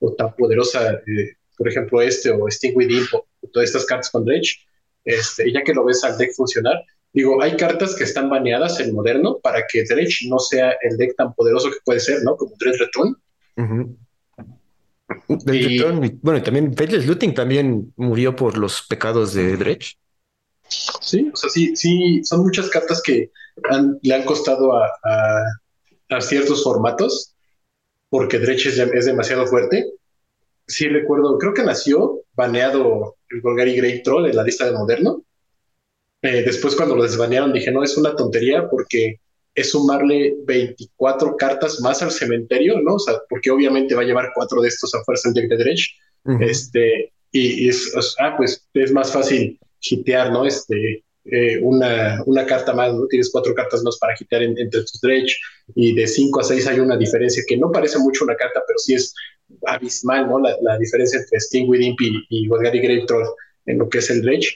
[SPEAKER 3] o tan poderosa, eh, por ejemplo, este o Sting with o, todas estas cartas con Dredge. Este, ya que lo ves al deck funcionar, digo, hay cartas que están baneadas en moderno para que Dredge no sea el deck tan poderoso que puede ser, ¿no? Como Dredge Return.
[SPEAKER 2] bueno, y también Faithless Looting también murió por los pecados de Dredge.
[SPEAKER 3] Sí, o sea, sí, sí, son muchas cartas que le han costado a, a, ciertos formatos porque Dredge es, demasiado fuerte. Sí recuerdo, creo que nació baneado el Golgari Great Troll en la lista de moderno. Eh, después cuando lo desbanearon dije, no, es una tontería porque es sumarle 24 cartas más al cementerio, ¿no? O sea, porque obviamente va a llevar cuatro de estos a fuerza en deck de Dredge. Este, y, es, ah, pues es más fácil hitear, ¿no? Este, eh, una, una, carta más, ¿no? Tienes cuatro cartas más para hitear entre tus dredge y de cinco a seis hay una diferencia que no parece mucho una carta, pero sí es abismal, ¿no? La, la diferencia entre Sting with Imp y, y Grave Troll en lo que es el dredge.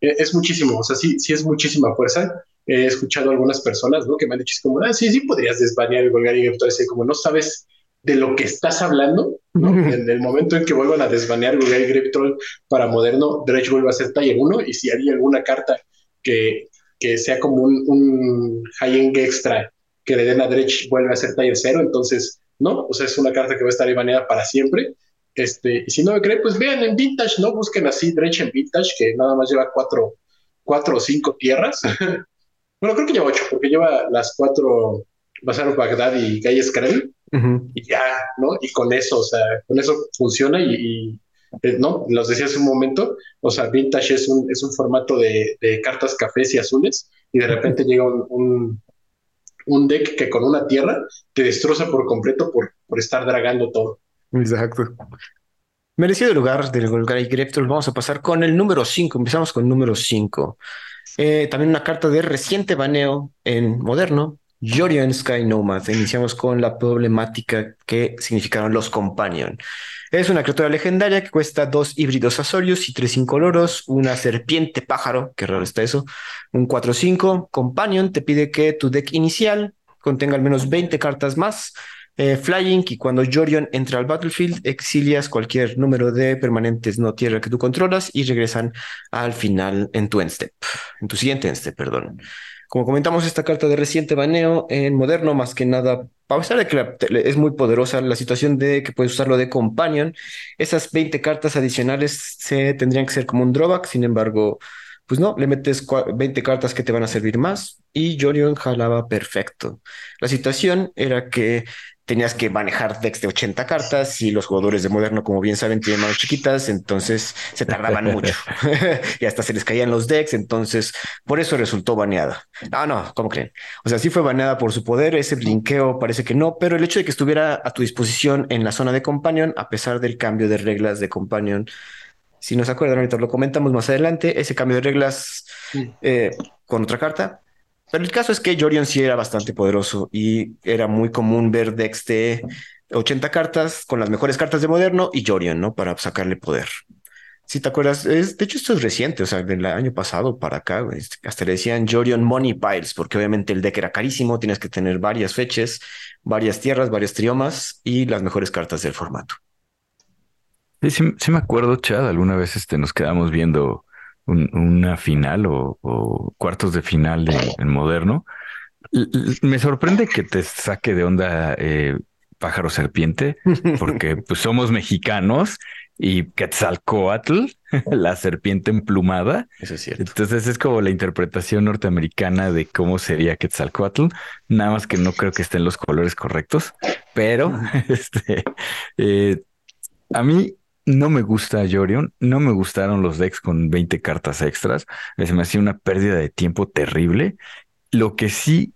[SPEAKER 3] Eh, es muchísimo, o sea, sí, sí es muchísima fuerza. He escuchado a algunas personas, ¿no? Que me han dicho, como, ah, sí, sí podrías desbanear el Golgari Grave Troll, como no sabes de lo que estás hablando, en el momento en que vuelvan a desbanear Google Grip Troll para moderno, Dredge vuelve a ser taller 1 y si haría alguna carta que, que sea como un, un high-end extra que le den a Dredge vuelve a ser taller 0, entonces no, o sea, es una carta que va a estar ahí baneada para siempre. Este, y si no me creen, pues vean en Vintage, ¿no? Busquen así Dredge en Vintage, que nada más lleva cuatro, cuatro o cinco tierras. bueno, creo que lleva ocho, porque lleva las cuatro Bazar Bagdad y Gaia Skrell y ya, ¿no? Y con eso, o sea, con eso funciona y, eh, no, los decía hace un momento, o sea, Vintage es un, es un formato de, cartas cafés y azules y de repente llega un, un, deck que con una tierra te destroza por completo por, por estar dragando todo.
[SPEAKER 2] Exacto. Merecido lugar del Golgari Greptol. Vamos a pasar con el número 5. Empezamos con el número 5. Eh, también una carta de reciente baneo en moderno, Yorion Sky Nomad. Iniciamos con la problemática que significaron los Companion. Es una criatura legendaria que cuesta dos híbridos azorios y tres incoloros, una serpiente pájaro, qué raro está eso, un 4-5. Companion te pide que tu deck inicial contenga al menos 20 cartas más. Eh, flying, y cuando Jorion entra al battlefield, exilias cualquier número de permanentes no tierra que tú controlas y regresan al final en tu end step, en tu siguiente end step, perdón. Como comentamos, esta carta de reciente baneo en moderno, más que nada, a pesar de que es muy poderosa, la situación de que puedes usarlo de companion, esas 20 cartas adicionales se tendrían que ser como un drawback, sin embargo, pues no, le metes 20 cartas que te van a servir más y Jorion jalaba perfecto. La situación era que tenías que manejar decks de 80 cartas y los jugadores de moderno, como bien saben, tienen manos chiquitas, entonces se tardaban mucho y hasta se les caían los decks, entonces por eso resultó baneada. Ah, no, ¿cómo creen? O sea, sí fue baneada por su poder, ese blinkeo parece que no, pero el hecho de que estuviera a tu disposición en la zona de Companion, a pesar del cambio de reglas de Companion, si no se acuerdan, ahorita lo comentamos más adelante, ese cambio de reglas eh, con otra carta pero el caso es que Jorion sí era bastante poderoso y era muy común ver decks de 80 cartas con las mejores cartas de moderno y Jorion, ¿no? Para sacarle poder. Si te acuerdas, es, de hecho esto es reciente, o sea, del año pasado para acá, hasta le decían Jorion Money Piles, porque obviamente el deck era carísimo, tienes que tener varias fechas, varias tierras, varios triomas y las mejores cartas del formato.
[SPEAKER 1] Sí, sí, me acuerdo, Chad, alguna vez este, nos quedamos viendo una final o, cuartos de final en, moderno. Me sorprende que te saque de onda eh, pájaro serpiente, porque pues somos mexicanos y Quetzalcoatl la serpiente emplumada.
[SPEAKER 2] Eso es cierto.
[SPEAKER 1] Entonces es como la interpretación norteamericana de cómo sería Quetzalcoatl, nada más que no creo que estén los colores correctos, pero este, eh, a mí no me gusta Jorion, no me gustaron los decks con 20 cartas extras, se me hacía una pérdida de tiempo terrible. Lo que sí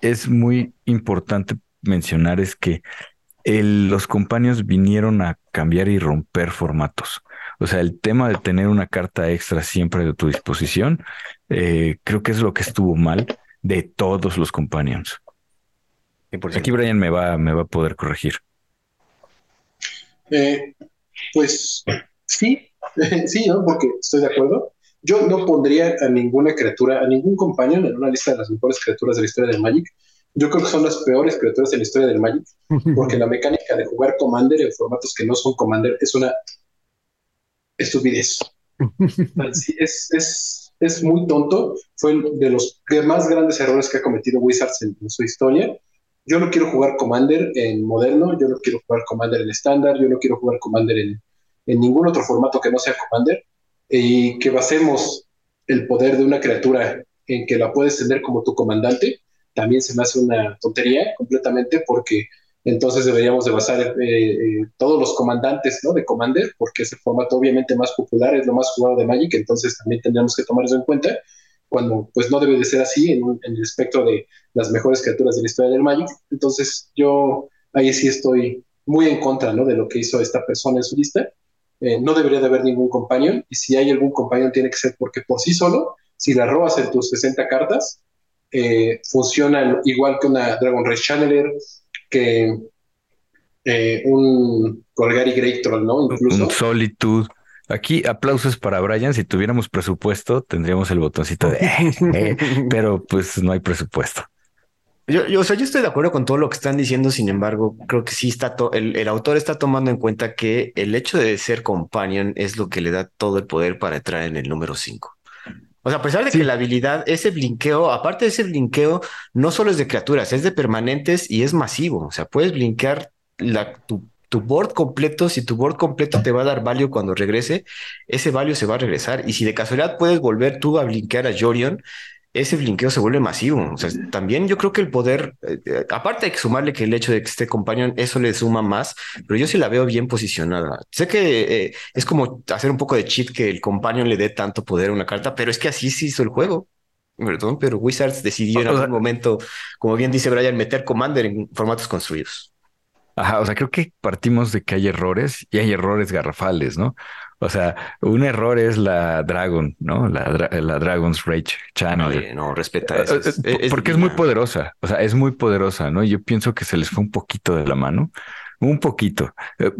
[SPEAKER 1] es muy importante mencionar es que los compañeros vinieron a cambiar y romper formatos. O sea, el tema de tener una carta extra siempre a tu disposición, eh, creo que es lo que estuvo mal de todos los companions. Aquí Brian me va, me va a poder corregir.
[SPEAKER 3] Eh, pues sí, sí, ¿no? Porque estoy de acuerdo. Yo no pondría a ninguna criatura, a ningún compañero en una lista de las mejores criaturas de la historia del Magic. Yo creo que son las peores criaturas de la historia del Magic, porque la mecánica de jugar Commander en formatos que no son Commander es una estupidez. es, es, es, muy tonto. Fue de los más grandes errores que ha cometido Wizards en, su historia. Yo no quiero jugar Commander en moderno, yo no quiero jugar Commander en estándar, yo no quiero jugar Commander en, en ningún otro formato que no sea Commander. Y que basemos el poder de una criatura en que la puedes tener como tu comandante, también se me hace una tontería completamente porque entonces deberíamos de basar eh, eh, todos los comandantes ¿no? de Commander, porque es el formato obviamente más popular, es lo más jugado de Magic, entonces también tendríamos que tomar eso en cuenta, cuando pues no debe de ser así en, en, el espectro de las mejores criaturas de la historia del Magic. Entonces yo ahí sí estoy muy en contra ¿no? de lo que hizo esta persona en su lista. Eh, no debería de haber ningún companion, y si hay algún companion tiene que ser porque por sí solo, si la robas en tus 60 cartas, eh, funciona igual que una Dragon Race Channeler, que eh, un Golgari Great Troll, ¿no?
[SPEAKER 1] Incluso. Un Solitude. Aquí aplausos para Brian. Si tuviéramos presupuesto, tendríamos el botoncito de, pero pues no hay presupuesto.
[SPEAKER 2] Yo, o sea, yo estoy de acuerdo con todo lo que están diciendo, sin embargo, creo que sí está, el, el, autor está tomando en cuenta que el hecho de ser companion es lo que le da todo el poder para entrar en el número 5. O sea, a pesar de que la habilidad, ese blinqueo, aparte de ese blinqueo, no solo es de criaturas, es de permanentes y es masivo. O sea, puedes blinquear la, tu, tu board completo. Si tu board completo te va a dar value cuando regrese, ese value se va a regresar. Y si de casualidad puedes volver tú a blinquear a Jorion, ese blinqueo se vuelve masivo. O sea, también yo creo que el poder, eh, eh, aparte de que sumarle que el hecho de que esté companion, eso le suma más, pero yo sí la veo bien posicionada. Sé que eh, es como hacer un poco de cheat que el companion le dé tanto poder a una carta, pero es que así se hizo el juego. Perdón, pero Wizards decidió en algún momento, como bien dice Brian, meter Commander en formatos construidos.
[SPEAKER 1] Ajá, o sea, creo que partimos de que hay errores y hay errores garrafales, ¿no? O sea, un error es la Dragon, ¿no? La, la Dragon's Rage Channel.
[SPEAKER 2] No, respeta eso.
[SPEAKER 1] Eh, eh, porque es muy poderosa, o sea, es muy poderosa, ¿no? Yo pienso que se les fue un poquito de la mano. Un poquito. Eh,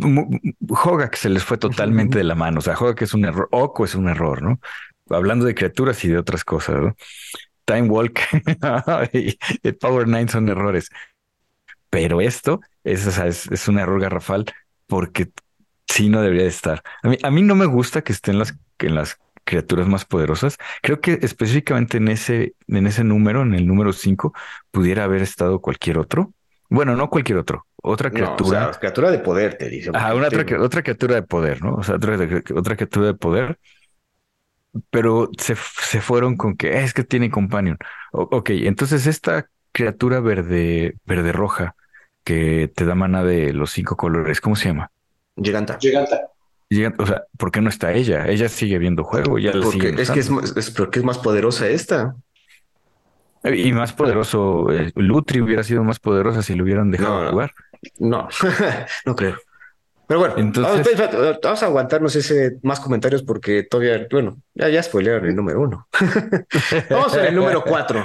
[SPEAKER 1] Joga que se les fue totalmente de la mano. O sea, Joga que es un error. Oco es un error, ¿no? Hablando de criaturas y de otras cosas, ¿no? Time Walk y Power Nine son errores. Pero esto es, es, un error garrafal porque sí no debería de estar. A mí, a mí no me gusta que estén las, en las criaturas más poderosas. Creo que específicamente en ese, en ese número, en el número 5, pudiera haber estado cualquier otro. Bueno, no cualquier otro, otra criatura.
[SPEAKER 2] criatura de poder, te dice.
[SPEAKER 1] Ah, una otra, otra, criatura de poder, ¿no? O sea, otra, otra criatura de poder. Pero se, se fueron con que es que tiene companion. ok, entonces esta criatura verde, verde roja que te da mana de los cinco colores, ¿cómo se llama?
[SPEAKER 2] Giganta.
[SPEAKER 3] Giganta.
[SPEAKER 1] O sea, ¿por qué no está ella? Ella sigue viendo juego. Ya
[SPEAKER 2] porque es que es, porque es más poderosa esta.
[SPEAKER 1] Y más poderoso, eh, Lutri hubiera sido más poderosa si lo hubieran dejado jugar.
[SPEAKER 2] No, no creo. Pero bueno, Entonces... vamos, a aguantarnos ese más comentarios porque todavía, bueno, ya, ya spoilearon el número uno. vamos a el número cuatro.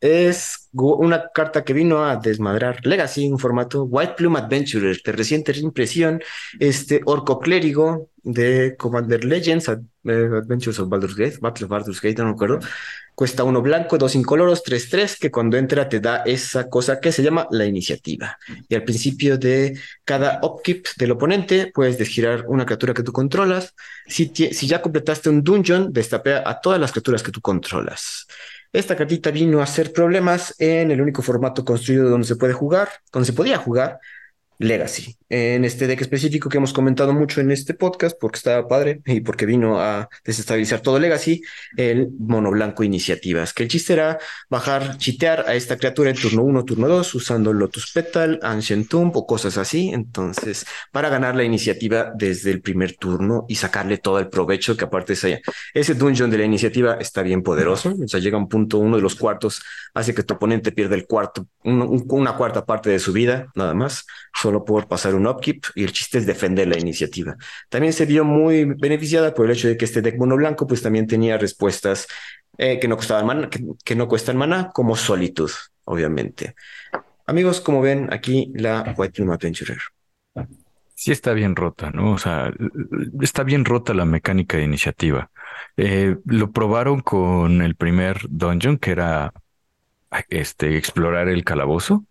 [SPEAKER 2] Es una carta que vino a desmadrar Legacy, un formato White Plume Adventurer de reciente impresión, este orco clérigo de Commander Legends, eh, Adventures of Baldur's Gate, Battle of Baldur's Gate, no me acuerdo. Cuesta uno blanco, dos incoloros, tres, tres, que cuando entra te da esa cosa que se llama la iniciativa. Y al principio de cada upkeep del oponente puedes desgirar una criatura que tú controlas. Si, si ya completaste un dungeon, destapea a todas las criaturas que tú controlas. Esta cartita vino a hacer problemas en el único formato construido donde se puede jugar, donde se podía jugar, Legacy. En este deck específico que hemos comentado mucho en este podcast, porque estaba padre y porque vino a desestabilizar todo Legacy, el mono blanco iniciativas, que el chiste era bajar, chitear a esta criatura en turno 1, turno 2, usando Lotus Petal, Ancient Tomb o cosas así. Entonces, para ganar la iniciativa desde el primer turno y sacarle todo el provecho, que aparte ese, ese dungeon de la iniciativa está bien poderoso. O sea, llega un punto, uno de los cuartos hace que tu oponente pierda el cuarto, una cuarta parte de su vida, nada más solo por pasar un upkeep y el chiste es defender la iniciativa. También se vio muy beneficiada por el hecho de que este deck mono blanco pues también tenía respuestas eh, que no costaban mana, que, no cuestan mana, como solitud, obviamente. Amigos, como ven aquí la White Plume Adventurer.
[SPEAKER 1] Sí está bien rota, ¿no? O sea, está bien rota la mecánica de iniciativa. Eh, lo probaron con el primer dungeon, que era este, explorar el calabozo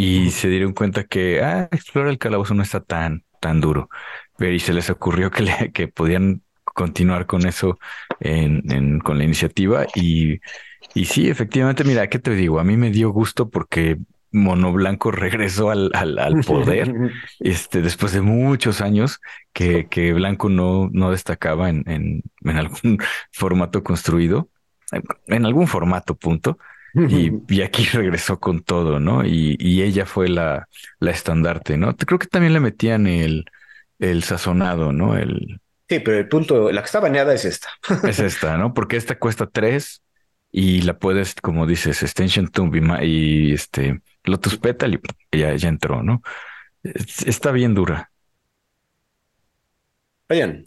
[SPEAKER 1] y se dieron cuenta que ah, explorar el calabozo no está tan, tan duro. Y se les ocurrió que, le, que podían continuar con eso en, con la iniciativa. Y, y sí, efectivamente, mira, ¿qué te digo? A mí me dio gusto porque Mono Blanco regresó al, al, poder este, después de muchos años que, que Blanco no, no destacaba en, en, en algún formato construido, en algún formato, punto. Y, aquí regresó con todo, ¿no? Y, ella fue la, la estandarte, ¿no? Creo que también le metían el, el sazonado, ¿no? El...
[SPEAKER 2] Sí, pero el punto, la que está baneada es esta.
[SPEAKER 1] es esta, ¿no? Porque esta cuesta tres y la puedes, como dices, Extension Tomb y, este Lotus Petal y ya, ya entró, ¿no? Está bien dura.
[SPEAKER 2] Vayan.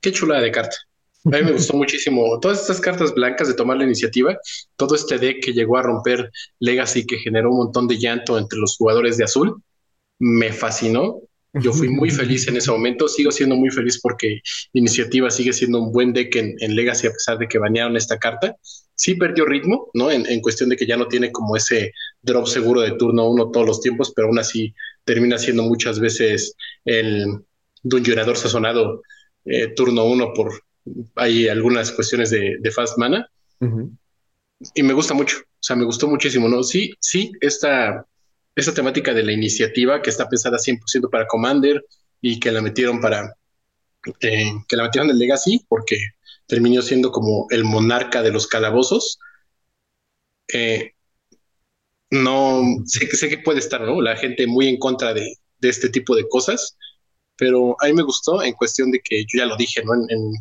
[SPEAKER 3] Qué chula de carta. A mí me gustó muchísimo todas estas cartas blancas de tomar la iniciativa, todo este deck que llegó a romper Legacy, que generó un montón de llanto entre los jugadores de azul, me fascinó. Yo fui muy feliz en ese momento, sigo siendo muy feliz porque Iniciativa sigue siendo un buen deck en, Legacy a pesar de que banearon esta carta. Sí perdió ritmo, ¿no? En, en, cuestión de que ya no tiene como ese drop seguro de turno uno todos los tiempos, pero aún así termina siendo muchas veces el dungeonador sazonado eh, turno uno por, hay algunas cuestiones de, fast mana. Y me gusta mucho, o sea, me gustó muchísimo, ¿no? Sí, sí, esta, esta temática de la iniciativa que está pensada 100% para Commander y que la metieron para, eh, que la metieron en Legacy porque terminó siendo como el monarca de los calabozos. Eh, no, sé, sé que puede estar, ¿no? La gente muy en contra de, este tipo de cosas, pero a mí me gustó en cuestión de que yo ya lo dije, ¿no? en, en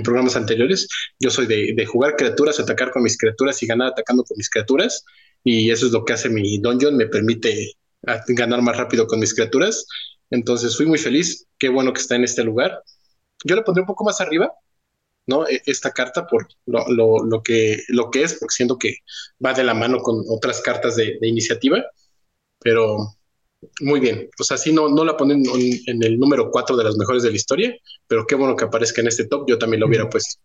[SPEAKER 3] programas anteriores. Yo soy de, jugar criaturas, atacar con mis criaturas y ganar atacando con mis criaturas. Y eso es lo que hace mi dungeon, me permite ganar más rápido con mis criaturas. Entonces fui muy feliz, qué bueno que está en este lugar. Yo le pondré un poco más arriba, ¿no? E, esta carta por lo, que, lo que es, porque siento que va de la mano con otras cartas de, de iniciativa, pero muy bien. O sea, sí, no, no la ponen en, el número 4 de las mejores de la historia, pero qué bueno que aparezca en este top. Yo también lo hubiera puesto.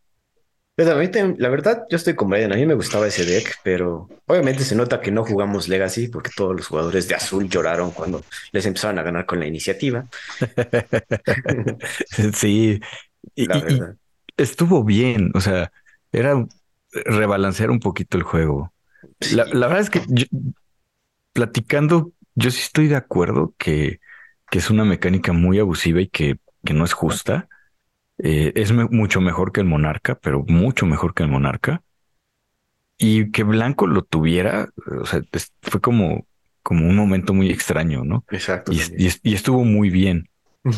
[SPEAKER 2] Pero a mí, la verdad, yo estoy con Brian. A mí me gustaba ese deck, pero obviamente se nota que no jugamos Legacy porque todos los jugadores de azul lloraron cuando les empezaron a ganar con la iniciativa.
[SPEAKER 1] sí, y, estuvo bien. O sea, era rebalancear un poquito el juego. La, verdad es que platicando yo sí estoy de acuerdo que, que es una mecánica muy abusiva y que, que no es justa. Eh, es mucho mejor que el monarca, pero mucho mejor que el monarca. Y que Blanco lo tuviera, o sea, fue como, como un momento muy extraño, ¿no?
[SPEAKER 2] Exacto.
[SPEAKER 1] Y, estuvo muy bien.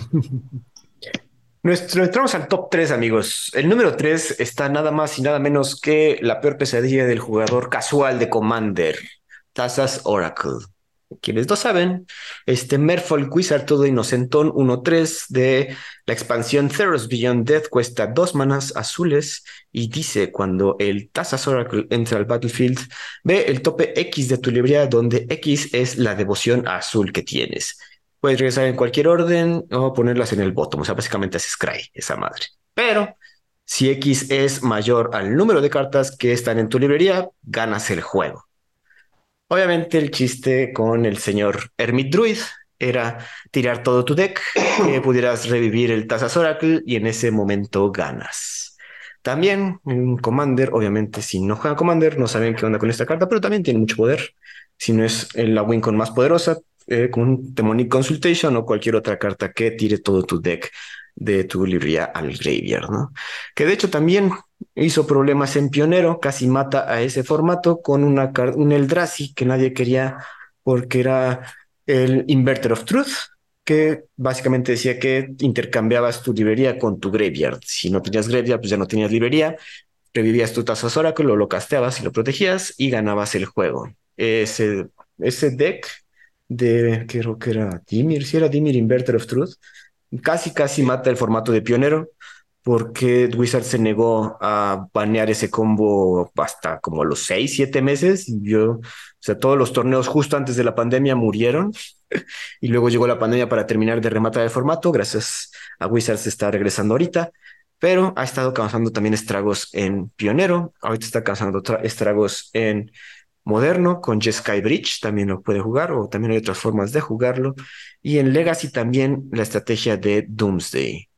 [SPEAKER 2] Nuestro, entramos al top 3, amigos. El número 3 está nada más y nada menos que la peor pesadilla del jugador casual de Commander, Tazas Oracle quienes no saben, este Merfolk Wizard todo inocentón 1-3 de la expansión Theros Beyond Death cuesta dos manas azules y dice cuando el Tazas Oracle entra al battlefield, ve el tope X de tu librería donde X es la devoción azul que tienes. Puedes regresar en cualquier orden o ponerlas en el bottom, o sea, básicamente es Scry, esa madre. Pero si X es mayor al número de cartas que están en tu librería, ganas el juego. Obviamente el chiste con el señor Hermit Druid era tirar todo tu deck, que pudieras revivir el Tazas Oracle y en ese momento ganas. También en Commander, obviamente si no juegan Commander no saben qué onda con esta carta, pero también tiene mucho poder. Si no es la win con más poderosa, eh, con Demonic Consultation o cualquier otra carta que tire todo tu deck de tu librería al graveyard, ¿no? Que de hecho también hizo problemas en Pionero, casi mata a ese formato con una un Eldrazi que nadie quería porque era el Inverter of Truth, que básicamente decía que intercambiabas tu librería con tu graveyard. Si no tenías graveyard, pues ya no tenías librería, revivías tu Tazos Oracle, lo, lo casteabas y lo protegías y ganabas el juego. Ese, ese deck de, creo que era Dimir, si era Dimir Inverter of Truth, casi casi mata el formato de pionero porque Wizard se negó a banear ese combo hasta como los seis, siete meses. Y yo, o sea, todos los torneos justo antes de la pandemia murieron y luego llegó la pandemia para terminar de rematar el formato. Gracias a Wizard se está regresando ahorita, pero ha estado causando también estragos en Pionero. Ahorita está causando estragos en Moderno con Jeskai Bridge, también lo puede jugar o también hay otras formas de jugarlo. Y en Legacy también la estrategia de Doomsday.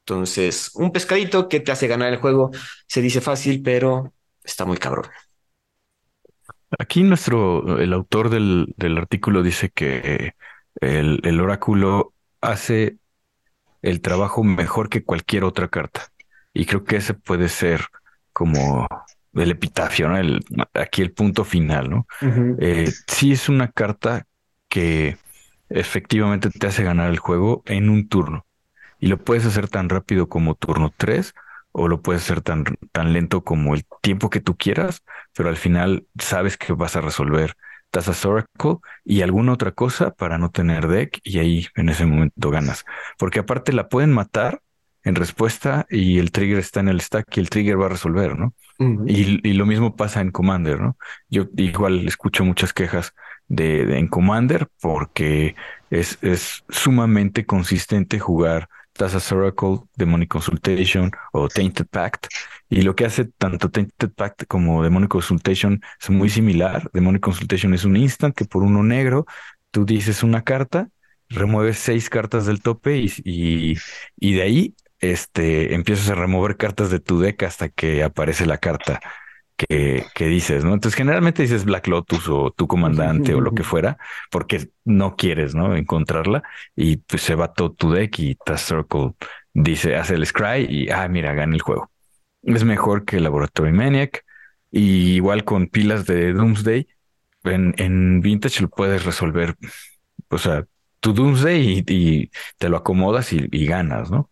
[SPEAKER 2] Entonces, un pescadito que te hace ganar el juego se dice fácil, pero está muy cabrón.
[SPEAKER 1] Aquí nuestro, el autor del, artículo dice que el, el, oráculo hace el trabajo mejor que cualquier otra carta. Y creo que ese puede ser como el epitafio, ¿no? El, aquí el punto final, ¿no? Eh, sí es una carta que efectivamente te hace ganar el juego en un turno. Y lo puedes hacer tan rápido como turno 3 o lo puedes hacer tan, tan lento como el tiempo que tú quieras, pero al final sabes que vas a resolver Tazas Oracle y alguna otra cosa para no tener deck y ahí en ese momento ganas. Porque aparte la pueden matar en respuesta y el trigger está en el stack y el trigger va a resolver, ¿no? y, y, lo mismo pasa en Commander, ¿no? Yo igual escucho muchas quejas de, de en Commander porque es, es sumamente consistente jugar Tazas Oracle, Demonic Consultation o Tainted Pact. Y lo que hace tanto Tainted Pact como Demonic Consultation es muy similar. Demonic Consultation es un instant que por uno negro tú dices una carta, remueves seis cartas del tope y, y, y de ahí este, empiezas a remover cartas de tu deck hasta que aparece la carta que, que, dices, ¿no? Entonces generalmente dices Black Lotus o tu comandante o lo que fuera, porque no quieres, ¿no? Encontrarla y pues se va todo tu deck y Task Circle dice, hace el scry y, ah, mira, gana el juego. Es mejor que Laboratory Maniac y igual con pilas de Doomsday, en, en Vintage lo puedes resolver, o sea, tu Doomsday y, y te lo acomodas y, y ganas, ¿no?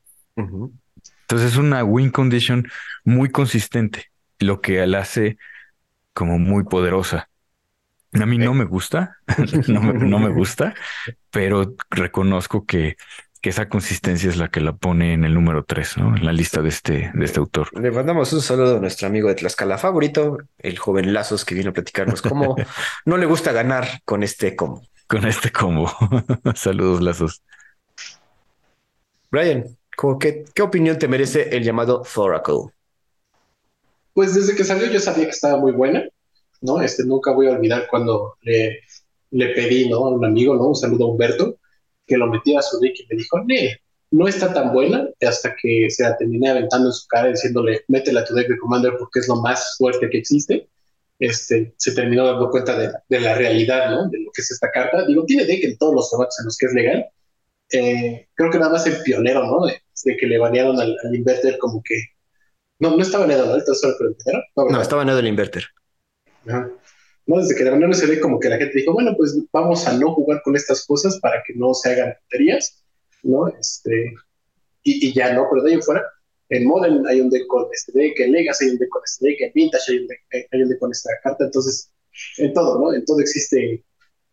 [SPEAKER 1] Entonces es una win condition muy consistente, lo que la hace como muy poderosa. A mí no me gusta, no, me, gusta, pero reconozco que, que, esa consistencia es la que la pone en el número 3, ¿no? En la lista de este, de este autor.
[SPEAKER 2] Le mandamos un saludo a nuestro amigo de Tlaxcala favorito, el joven Lazos, que vino a platicarnos cómo no le gusta ganar con este combo.
[SPEAKER 1] Con este combo. Saludos, Lazos.
[SPEAKER 2] Brian, qué, ¿Qué opinión te merece el llamado Thoracle?
[SPEAKER 3] Pues desde que salió yo sabía que estaba muy buena, ¿no? Este, nunca voy a olvidar cuando le, le pedí, ¿no? A un amigo, ¿no? Un saludo a Humberto, que lo metía a su deck y me dijo, ne, no está tan buena, hasta que se la terminé aventando en su cara diciéndole, métela a tu deck de Commander porque es lo más fuerte que existe. Este, se terminó dando cuenta de, de la realidad, ¿no? De lo que es esta carta. Digo, tiene deck en todos los formatos en los que es legal, eh, creo que nada más el pionero, ¿no? De, que le banearon al, inverter como que... No, no estaba baneado, ¿no? El
[SPEAKER 2] No, no estaba baneado el inverter.
[SPEAKER 3] No, desde que le banearon se ve como que la gente dijo, bueno, pues vamos a no jugar con estas cosas para que no se hagan tonterías, ¿no? Este, y, ya no, pero de ahí en fuera, en Modern hay un deck con este deck, en Legacy hay un deck con este deck, en Vintage hay un deck, hay un deck con esta carta, entonces, en todo, ¿no? En todo existe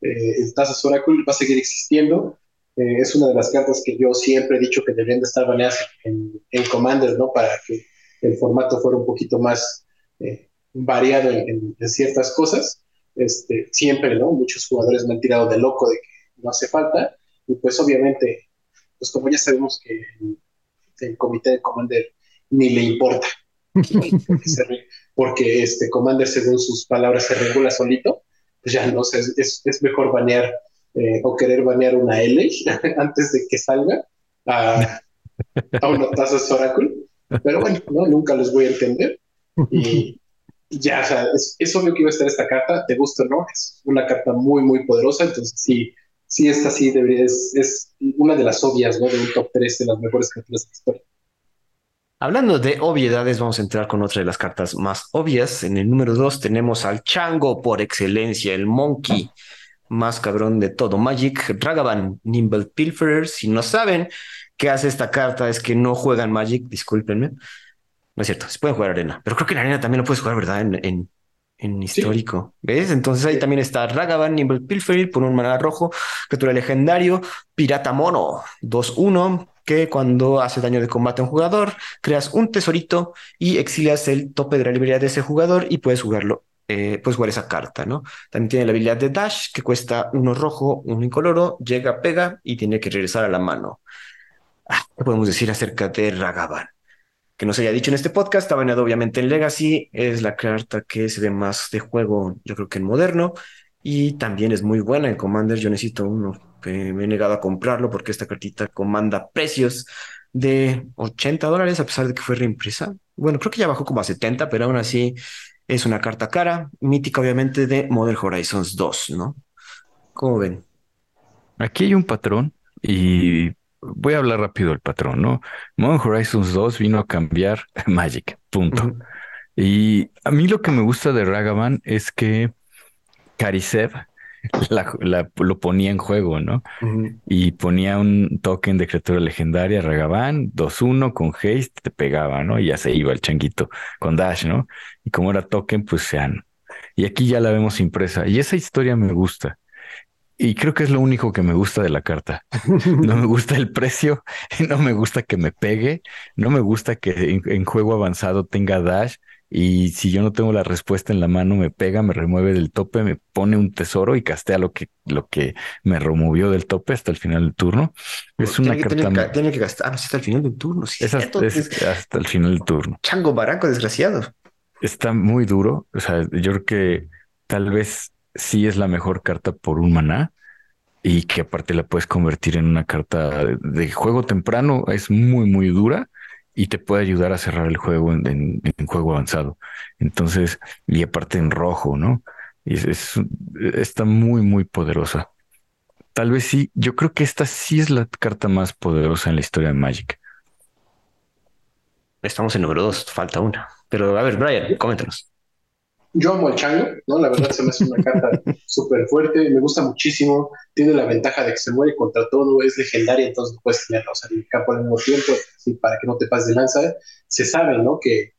[SPEAKER 3] eh, el Tazos Oracle, va a seguir existiendo, eh, es una de las cartas que yo siempre he dicho que deberían de estar baneadas en, en Commander, ¿no? Para que el formato fuera un poquito más eh, variado en, ciertas cosas. Este, siempre, ¿no? Muchos jugadores me han tirado de loco de que no hace falta. Y pues obviamente, pues como ya sabemos que el, comité de Commander ni le importa. Porque, este Commander, según sus palabras, se regula solito. Pues ya no sé, es, es mejor banear eh, o querer banear una L antes de que salga a, a una taza Oracle. Pero bueno, ¿no? nunca los voy a entender. Y ya, o sea, es, obvio que iba a estar esta carta, te gusta o no, es una carta muy, muy poderosa. Entonces, sí, sí, esta sí debería, es, es una de las obvias, ¿no? De un top 3 de las mejores cartas de la historia.
[SPEAKER 2] Hablando de obviedades, vamos a entrar con otra de las cartas más obvias. En el número 2 tenemos al Chango por excelencia, el Monkey más cabrón de todo. Magic, Ragavan, Nimble Pilferer. Si no saben qué hace esta carta, es que no juegan Magic, discúlpenme. No es cierto, se pueden jugar arena, pero creo que en arena también lo puedes jugar, ¿verdad? En, en, histórico. ¿Ves? Entonces ahí también está Ragavan, Nimble Pilferer por un mana rojo, criatura legendario, Pirata Mono, 2-1 que cuando hace daño de combate a un jugador, creas un tesorito y exilias el tope de la librería de ese jugador y puedes jugarlo. Eh, puedes jugar esa carta, ¿no? También tiene la habilidad de Dash, que cuesta uno rojo, uno incoloro, llega, pega y tiene que regresar a la mano. Ah, ¿Qué podemos decir acerca de Ragavan? Que no se haya dicho en este podcast, está baneado obviamente en Legacy, es la carta que se ve más de juego, yo creo que en moderno, y también es muy buena en Commander. Yo necesito uno que me he negado a comprarlo porque esta cartita comanda precios de 80 dólares a pesar de que fue reimpresa. Bueno, creo que ya bajó como a 70, pero aún así es una carta cara, mítica obviamente de Modern Horizons 2, ¿no? ¿Cómo ven?
[SPEAKER 1] Aquí hay un patrón y voy a hablar rápido del patrón, ¿no? Modern Horizons 2 vino a cambiar Magic, punto. Y a mí lo que me gusta de Ragavan es que Karisev la, lo ponía en juego, ¿no? Y ponía un token de criatura legendaria, Ragavan, 2-1 con haste, te pegaba, ¿no? Y ya se iba el changuito con dash, ¿no? Y como era token, pues sean. Y aquí ya la vemos impresa. Y esa historia me gusta. Y creo que es lo único que me gusta de la carta. No me gusta el precio, no me gusta que me pegue, no me gusta que en juego avanzado tenga dash y si yo no tengo la respuesta en la mano, me pega, me remueve del tope, me pone un tesoro y castea lo que, lo que me removió del tope hasta el final del turno. Es una carta.
[SPEAKER 2] Tiene que, gastar, hasta el final del turno. Sí,
[SPEAKER 1] es, hasta, el final del turno.
[SPEAKER 2] Chango baraco, desgraciado.
[SPEAKER 1] Está muy duro. O sea, yo creo que tal vez sí es la mejor carta por un maná y que aparte la puedes convertir en una carta de juego temprano. Es muy, muy dura y te puede ayudar a cerrar el juego en, juego avanzado. Entonces, y aparte en rojo, ¿no? Es, está muy, muy poderosa. Tal vez sí, yo creo que esta sí es la carta más poderosa en la historia de Magic.
[SPEAKER 2] Estamos en número dos, falta una. Pero a ver, Brian, coméntanos
[SPEAKER 3] yo amo al Chango, ¿no? La verdad se me hace una carta súper fuerte, me gusta muchísimo, tiene la ventaja de que se muere contra todo, es legendaria, entonces no puedes tenerla, o sea, en el campo al mismo tiempo, para que no te pases de lanza. Se sabe, ¿no? Que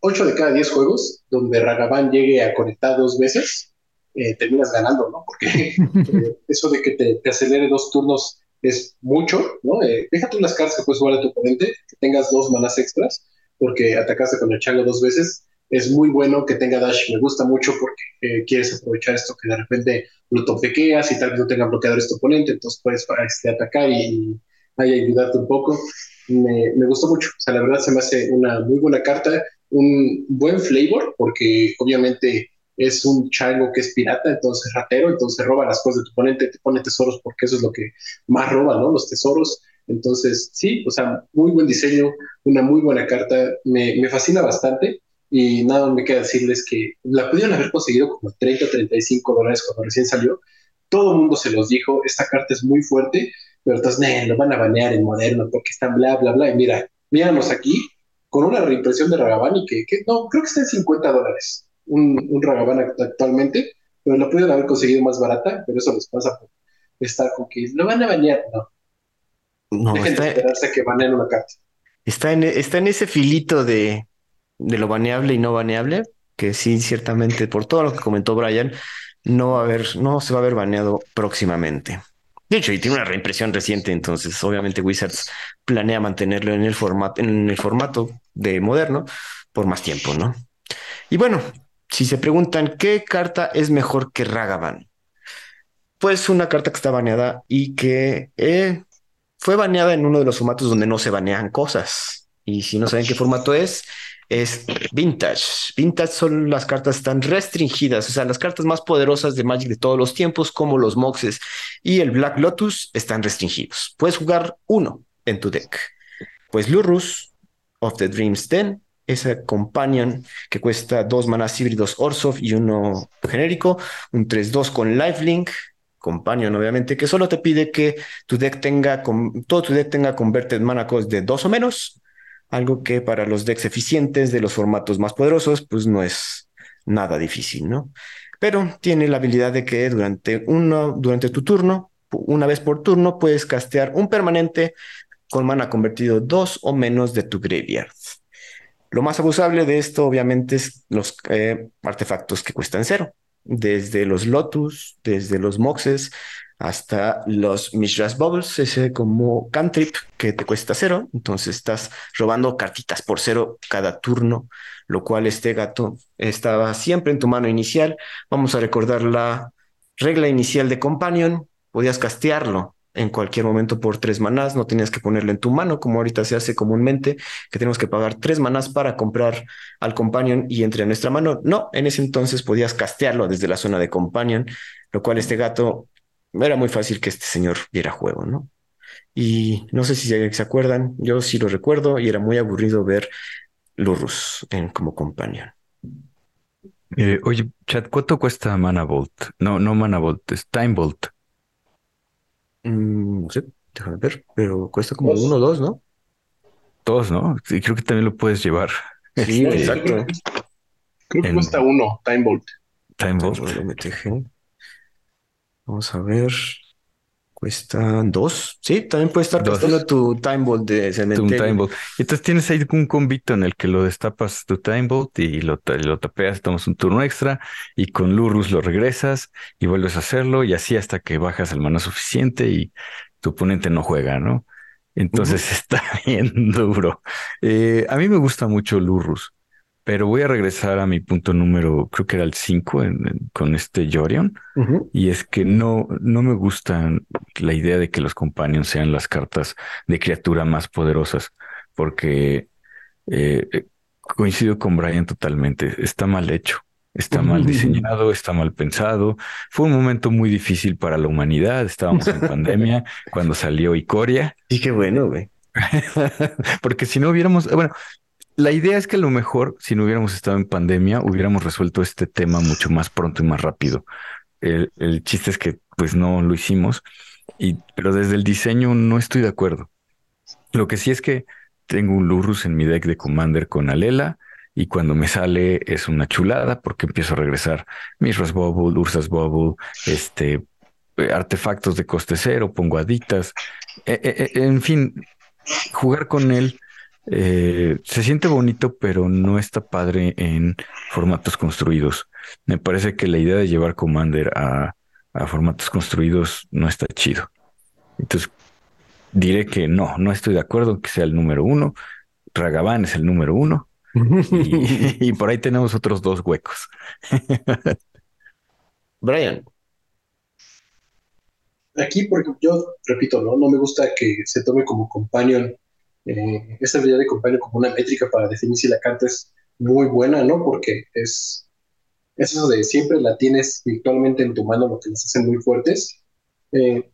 [SPEAKER 3] 8 de cada 10 juegos donde Ragavan llegue a conectar dos veces, eh, terminas ganando, ¿no? Porque eh, eso de que te, acelere dos turnos es mucho, ¿no? Eh, déjate unas cartas que puedes jugar a tu oponente, que tengas dos manas extras, porque atacaste con el Chango dos veces, es muy bueno que tenga Dash, me gusta mucho porque eh, quieres aprovechar esto que de repente lo topequeas y tal vez no tenga bloqueador tu oponente, entonces puedes este, atacar y, ahí ayudarte un poco. Me, me, gustó mucho, o sea, la verdad se me hace una muy buena carta, un buen flavor, porque obviamente es un chango que es pirata, entonces ratero, entonces roba las cosas de tu oponente, te pone tesoros porque eso es lo que más roba, ¿no? Los tesoros. Entonces, sí, o sea, muy buen diseño, una muy buena carta, me, me fascina bastante. Y nada, me queda decirles que la pudieron haber conseguido como 30 o 35 dólares cuando recién salió. Todo el mundo se los dijo, esta carta es muy fuerte, pero entonces, lo van a banear en moderno porque están bla, bla, bla. Y mira, míranos aquí con una reimpresión de Ragabani que, que no, creo que está en 50 dólares un, un Ragabani actualmente, pero la pudieron haber conseguido más barata, pero eso les pasa por estar con que lo van a banear, no. No, Dejen de esperarse que baneen una carta.
[SPEAKER 2] Está en, está en ese filito de, de lo baneable y no baneable, que sí, ciertamente, por todo lo que comentó Brian, no va a haber, no se va a ver baneado próximamente. De hecho, y tiene una reimpresión reciente, entonces obviamente Wizards planea mantenerlo en el formato, en el formato de moderno por más tiempo, ¿no? Y bueno, si se preguntan qué carta es mejor que Ragavan, pues una carta que está baneada y que eh, fue baneada en uno de los formatos donde no se banean cosas. Y si no saben qué formato es, es Vintage. Vintage son las cartas tan restringidas, o sea, las cartas más poderosas de Magic de todos los tiempos, como los Moxes y el Black Lotus, están restringidos. Puedes jugar uno en tu deck. Pues Lurus of the Dreams Den, esa companion que cuesta dos manas híbridos Orsov y uno genérico, un 3-2 con lifelink, Companion, obviamente, que solo te pide que tu deck tenga, todo tu deck tenga converted mana cost de dos o menos, algo que para los decks eficientes de los formatos más poderosos, pues no es nada difícil, ¿no? Pero tiene la habilidad de que durante, uno, durante tu turno, una vez por turno, puedes castear un permanente con mana convertido dos o menos de tu graveyard. Lo más abusable de esto, obviamente, es los eh, artefactos que cuestan cero desde los Lotus, desde los Moxes, hasta los Mishras Bubbles, ese como cantrip que te cuesta cero. Entonces estás robando cartitas por cero cada turno, lo cual este gato estaba siempre en tu mano inicial. Vamos a recordar la regla inicial de Companion. Podías castearlo en cualquier momento por tres manás, no tenías que ponerlo en tu mano como ahorita se hace comúnmente, que tenemos que pagar tres manás para comprar al companion y entre a nuestra mano. No, en ese entonces podías castearlo desde la zona de companion, lo cual este gato era muy fácil que este señor viera juego, ¿no? Y no sé si se acuerdan, yo sí lo recuerdo y era muy aburrido ver Lurrus en, como companion.
[SPEAKER 1] Eh, oye, chat, ¿cuánto cuesta Mana Bolt? No, no Mana Bolt, es Time Bolt.
[SPEAKER 2] Mm, no sé, déjame ver, pero cuesta como uno o dos, ¿no?
[SPEAKER 1] Dos, ¿no? Sí, creo que también lo puedes llevar.
[SPEAKER 2] Sí, este, exacto.
[SPEAKER 3] Creo que cuesta uno, Time Bolt.
[SPEAKER 1] Time Bolt.
[SPEAKER 2] Vamos a ver. Cuesta dos. Sí, también puede estar costando tu Time Bolt de cementerio. Tu time Bolt.
[SPEAKER 1] Entonces tienes ahí un convito en el que lo destapas tu Time Bolt y lo, lo tapeas, tomas un turno extra y con Lurus lo regresas y vuelves a hacerlo y así hasta que bajas el mana suficiente y tu oponente no juega, ¿no? Entonces está bien duro. Eh, a mí me gusta mucho Lurus. Pero voy a regresar a mi punto número, creo que era el 5 con este Jorion. Y es que no, no me gusta la idea de que los companions sean las cartas de criatura más poderosas, porque eh, eh, coincido con Brian totalmente. Está mal hecho. Está mal diseñado, está mal pensado. Fue un momento muy difícil para la humanidad. Estábamos en pandemia cuando salió Icoria.
[SPEAKER 2] Y qué bueno, güey.
[SPEAKER 1] Porque si no hubiéramos, bueno, la idea es que a lo mejor, si no hubiéramos estado en pandemia, hubiéramos resuelto este tema mucho más pronto y más rápido. El, chiste es que pues no lo hicimos, y, pero desde el diseño no estoy de acuerdo. Lo que sí es que tengo un Lurus en mi deck de Commander con Alela, y cuando me sale es una chulada porque empiezo a regresar Mishras Bubble, Ursas Bubble, este, artefactos de coste cero, pongo aditas, e, e, e, en fin, jugar con él eh, se siente bonito, pero no está padre en formatos construidos. Me parece que la idea de llevar Commander a, formatos construidos no está chido. Entonces, diré que no, no estoy de acuerdo en que sea el número uno. Ragavan es el número uno. y, y por ahí tenemos otros dos huecos.
[SPEAKER 2] Brian.
[SPEAKER 3] Aquí, porque yo repito, ¿no? No me gusta que se tome como companion eh, esta habilidad de compañero como una métrica para definir si la carta es muy buena, ¿no? Porque es, eso de siempre la tienes virtualmente en tu mano, lo que las hace muy fuertes. Eh,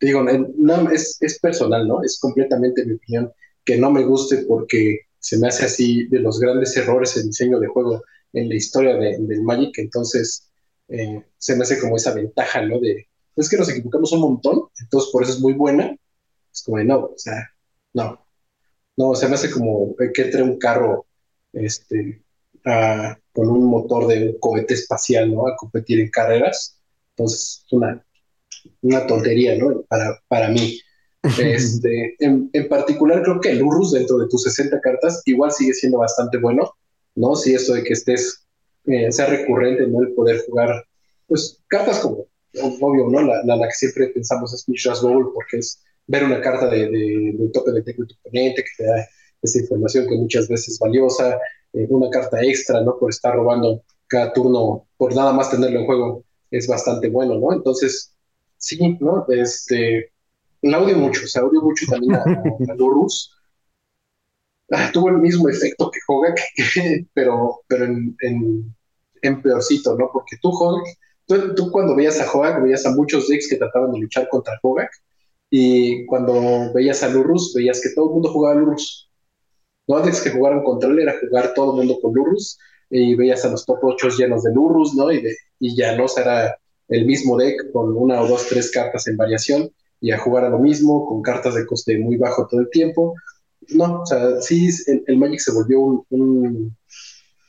[SPEAKER 3] digo, no, es, es personal, ¿no? Es completamente mi opinión que no me guste porque se me hace así de los grandes errores en diseño de juego en la historia del Magic, entonces eh, se me hace como esa ventaja, ¿no? De, es que nos equivocamos un montón, entonces por eso es muy buena. Es como de, no, o sea, no, no, se me hace como que entre un carro este, con un motor de un cohete espacial, ¿no? A competir en carreras. Entonces, una, una tontería, ¿no? Para, para mí. Este, en, particular, creo que el Urus dentro de tus 60 cartas igual sigue siendo bastante bueno, ¿no? Si esto de que estés, eh, sea recurrente, ¿no? El poder jugar, pues, cartas como, obvio, ¿no? La, la, que siempre pensamos es Mishra's Bowl, porque es ver una carta de, de, tope de oponente que te da esa información que muchas veces es valiosa, eh, una carta extra, ¿no? Por estar robando cada turno, por nada más tenerlo en juego, es bastante bueno, ¿no? Entonces, sí, ¿no? Este, la odio mucho, o sea, odio mucho también a, a. Ah, tuvo el mismo efecto que Hogak, pero, pero en, en, peorcito, ¿no? Porque tú, Hogak, tú, tú, cuando veías a Hogak, veías a muchos decks que trataban de luchar contra Hogak, y cuando veías a Lurus, veías que todo el mundo jugaba a Lurus. No antes que jugaran contra él, era jugar todo el mundo con Lurus, y veías a los top 8 llenos de Lurus, ¿no? Y, de, y ya no, era el mismo deck con una o dos, tres cartas en variación y a jugar a lo mismo con cartas de coste muy bajo todo el tiempo. No, o sea, sí, el, Magic se volvió un,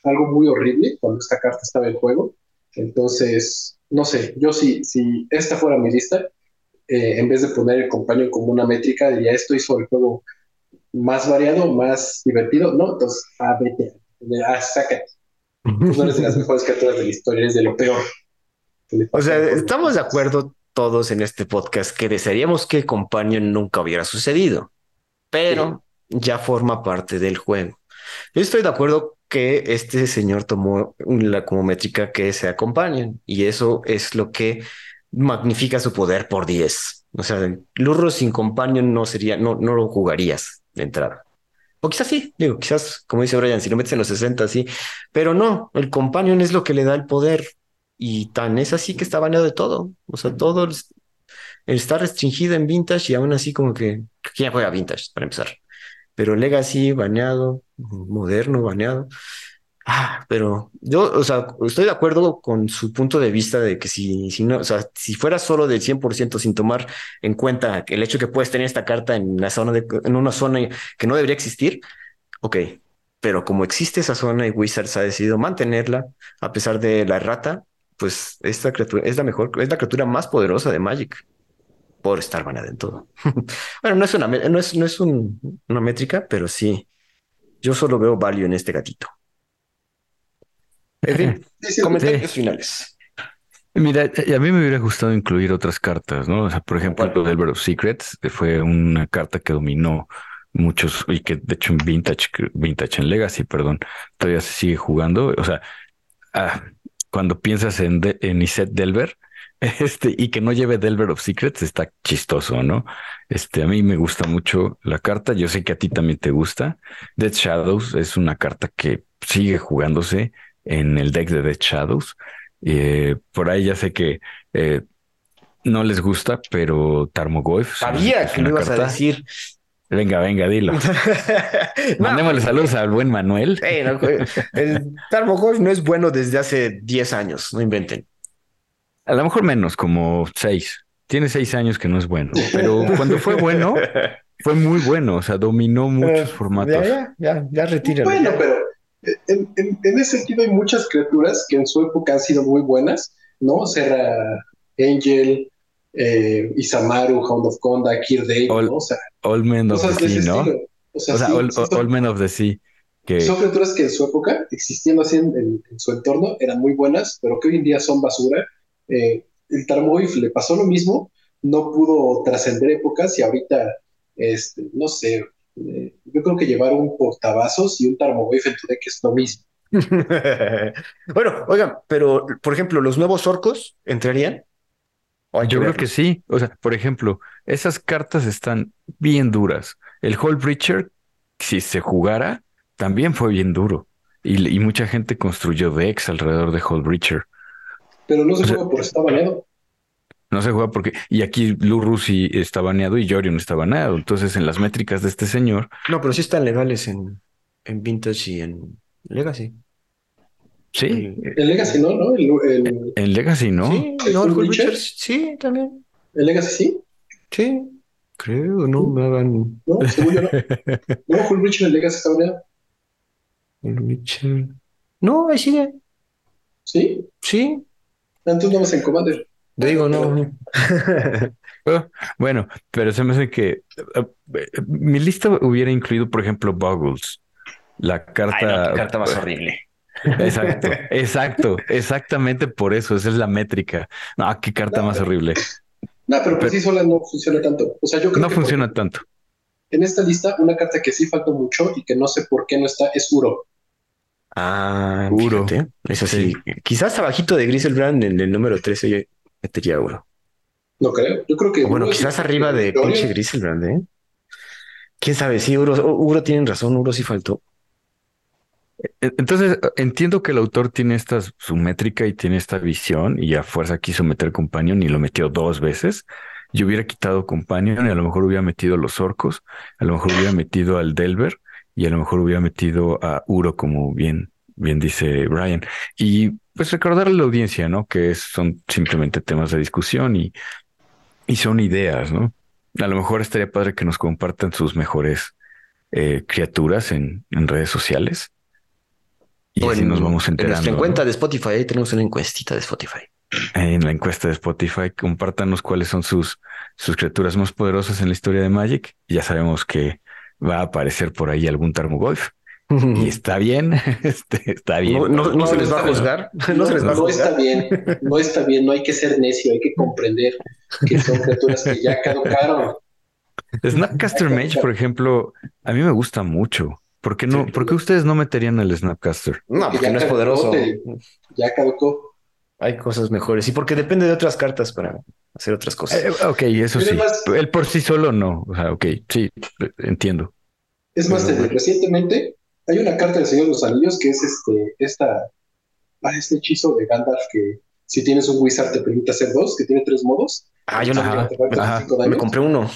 [SPEAKER 3] algo muy horrible cuando esta carta estaba en juego. Entonces, no sé, yo sí, si esta fuera mi lista, eh, en vez de poner el compañero como una métrica, diría esto hizo el juego más variado, más divertido, ¿no? Entonces, a vete, ah, sácate. no eres de las mejores cartas de la historia, eres de lo peor.
[SPEAKER 2] O sea, estamos de acuerdo todos en este podcast que desearíamos que Companion nunca hubiera sucedido, pero ya forma parte del juego. Yo estoy de acuerdo que este señor tomó la, como métrica que se acompañen y eso es lo que magnifica su poder por 10. O sea, Lurro sin Companion no sería, no, no lo jugarías de entrada. O quizás sí, digo, quizás, como dice Brian, si lo metes en los 60, sí, pero no, el Companion es lo que le da el poder y tan es así que está baneado de todo. O sea, todo está restringido en Vintage y aún así como que, ¿quién juega Vintage para empezar? Pero Legacy, baneado, moderno, baneado. Ah, pero yo, o sea, estoy de acuerdo con su punto de vista de que si, si no, o sea, si fuera solo del 100% sin tomar en cuenta el hecho que puedes tener esta carta en la zona de, en una zona que no debería existir, ok. Pero como existe esa zona y Wizards ha decidido mantenerla a pesar de la errata, pues esta criatura es la mejor, es la criatura más poderosa de Magic por estar baneada en todo. bueno, no es una, no es, no es una métrica, pero sí, yo solo veo value en este gatito. En fin, comentarios finales.
[SPEAKER 1] Mira, a mí me hubiera gustado incluir otras cartas, ¿no? O sea, por ejemplo, el Delver of Secrets fue una carta que dominó muchos y que de hecho en Vintage, Vintage en Legacy, perdón, todavía se sigue jugando. O sea, ah, cuando piensas en, en Iset Delver, este, y que no lleve Delver of Secrets, está chistoso, ¿no? Este, a mí me gusta mucho la carta, yo sé que a ti también te gusta. Dead Shadows es una carta que sigue jugándose en el deck de Dead Shadows. Eh, por ahí ya sé que eh, no les gusta, pero Tarmogoyf.
[SPEAKER 2] Sabía que me ibas a decir.
[SPEAKER 1] Venga, venga, dilo. Mandémosle saludos al buen Manuel.
[SPEAKER 2] el Tarmogoyf no es bueno desde hace 10 años, no inventen.
[SPEAKER 1] A lo mejor menos, como 6. Tiene 6 años que no es bueno, pero cuando fue bueno, fue muy bueno, o sea, dominó muchos formatos.
[SPEAKER 2] Ya, ya, ya, retira.
[SPEAKER 3] Bueno, pero en, ese sentido hay muchas criaturas que en su época han sido muy buenas, ¿no? Serra Angel, eh, Isamaru, Hound of Conda, Kir ¿no?
[SPEAKER 1] O sea, All Men of the Sea, ¿no? O sea, All, Men of the Sea.
[SPEAKER 3] Que... Son criaturas que en su época, existiendo así en, su entorno, eran muy buenas, pero que hoy en día son basura. Eh, el Tarmogoyf le pasó lo mismo, no pudo trascender épocas y ahorita, este, no sé, yo creo que llevar un portavasos y un Tarmogoyf en tu deck es lo mismo.
[SPEAKER 2] bueno, oigan, pero por ejemplo, ¿los nuevos orcos entrarían?
[SPEAKER 1] Yo creo que sí. O sea, por ejemplo, esas cartas están bien duras. El Hall Breacher, si se jugara, también fue bien duro. Y, mucha gente construyó decks alrededor de Hall Breacher.
[SPEAKER 3] Pero no se juega por estar baneado.
[SPEAKER 1] No se juega porque. Y aquí Lurusi está baneado y Yorion está baneado. Entonces, en las métricas de este señor.
[SPEAKER 2] No, pero sí están legales en, en Vintage y en Legacy.
[SPEAKER 1] Sí.
[SPEAKER 3] En Legacy no, ¿no?
[SPEAKER 1] En Legacy no.
[SPEAKER 2] Sí, no, el sí, también.
[SPEAKER 3] ¿En Legacy sí?
[SPEAKER 2] Sí. Creo, no me hagan.
[SPEAKER 3] No, seguro no. No, Hull Richard en Legacy está baneado.
[SPEAKER 2] Richard. No, ahí sigue.
[SPEAKER 3] ¿Sí?
[SPEAKER 2] Sí.
[SPEAKER 3] Entonces no vas en Commander.
[SPEAKER 2] Te digo, no.
[SPEAKER 1] Oh, bueno, pero se me hace que eh, mi lista hubiera incluido, por ejemplo, Boggles. La carta.
[SPEAKER 2] la carta más horrible.
[SPEAKER 1] Exacto, exacto, exactamente por eso, esa es la métrica. No, qué carta más horrible.
[SPEAKER 3] No, pero por sí sola no funciona tanto. O sea, yo creo
[SPEAKER 1] no funciona tanto.
[SPEAKER 3] En esta lista, una carta que sí falta mucho y que no sé por qué no está es Uro.
[SPEAKER 2] Ah, Uro. Es así. Quizás abajito de Griselbrand en el número 13 yo metería Uro.
[SPEAKER 3] No creo. Yo creo que.
[SPEAKER 2] bueno, quizás arriba de pinche Griselbrand, ¿eh? Quién sabe, sí, Uro, Uro tienen razón, Uro sí faltó.
[SPEAKER 1] E-, entonces, entiendo que el autor tiene esta su métrica y tiene esta visión y a fuerza quiso meter Companion y lo metió dos veces. Yo hubiera quitado Companion y a lo mejor hubiera metido a los orcos, a lo mejor hubiera metido al Delver y a lo mejor hubiera metido a Uro, como bien, bien dice Brian. Y pues recordar a la audiencia, ¿no? Que son simplemente temas de discusión y, y son ideas, ¿no? A lo mejor estaría padre que nos compartan sus mejores eh, criaturas en, en, redes sociales. Y así nos vamos enterando. En
[SPEAKER 2] nuestra cuenta de Spotify, ahí tenemos una encuestita de Spotify.
[SPEAKER 1] En la encuesta de Spotify, compártanos cuáles son sus, sus criaturas más poderosas en la historia de Magic. Ya sabemos que va a aparecer por ahí algún Tarmogoyf. Y está bien, este, está bien.
[SPEAKER 2] No, se les va a juzgar.
[SPEAKER 3] No, se les va a juzgar. está bien, no está bien, no hay que ser necio, hay que comprender que son criaturas que ya caducaron.
[SPEAKER 1] Snapcaster Mage, por ejemplo, a mí me gusta mucho. ¿Por qué no? ¿Por qué ustedes no meterían el Snapcaster?
[SPEAKER 2] No, porque no es poderoso.
[SPEAKER 3] ya caducó.
[SPEAKER 2] Hay cosas mejores. Y porque depende de otras cartas para hacer otras cosas.
[SPEAKER 1] Eh, ok, eso sí. Él por sí solo no. O sea, ok, sí, entiendo.
[SPEAKER 3] Es más, recientemente hay una carta del Señor de los Anillos que es este, esta, ah, este hechizo de Gandalf que si tienes un wizard te permite hacer dos, que tiene tres modos.
[SPEAKER 2] Ah, yo no. me compré uno.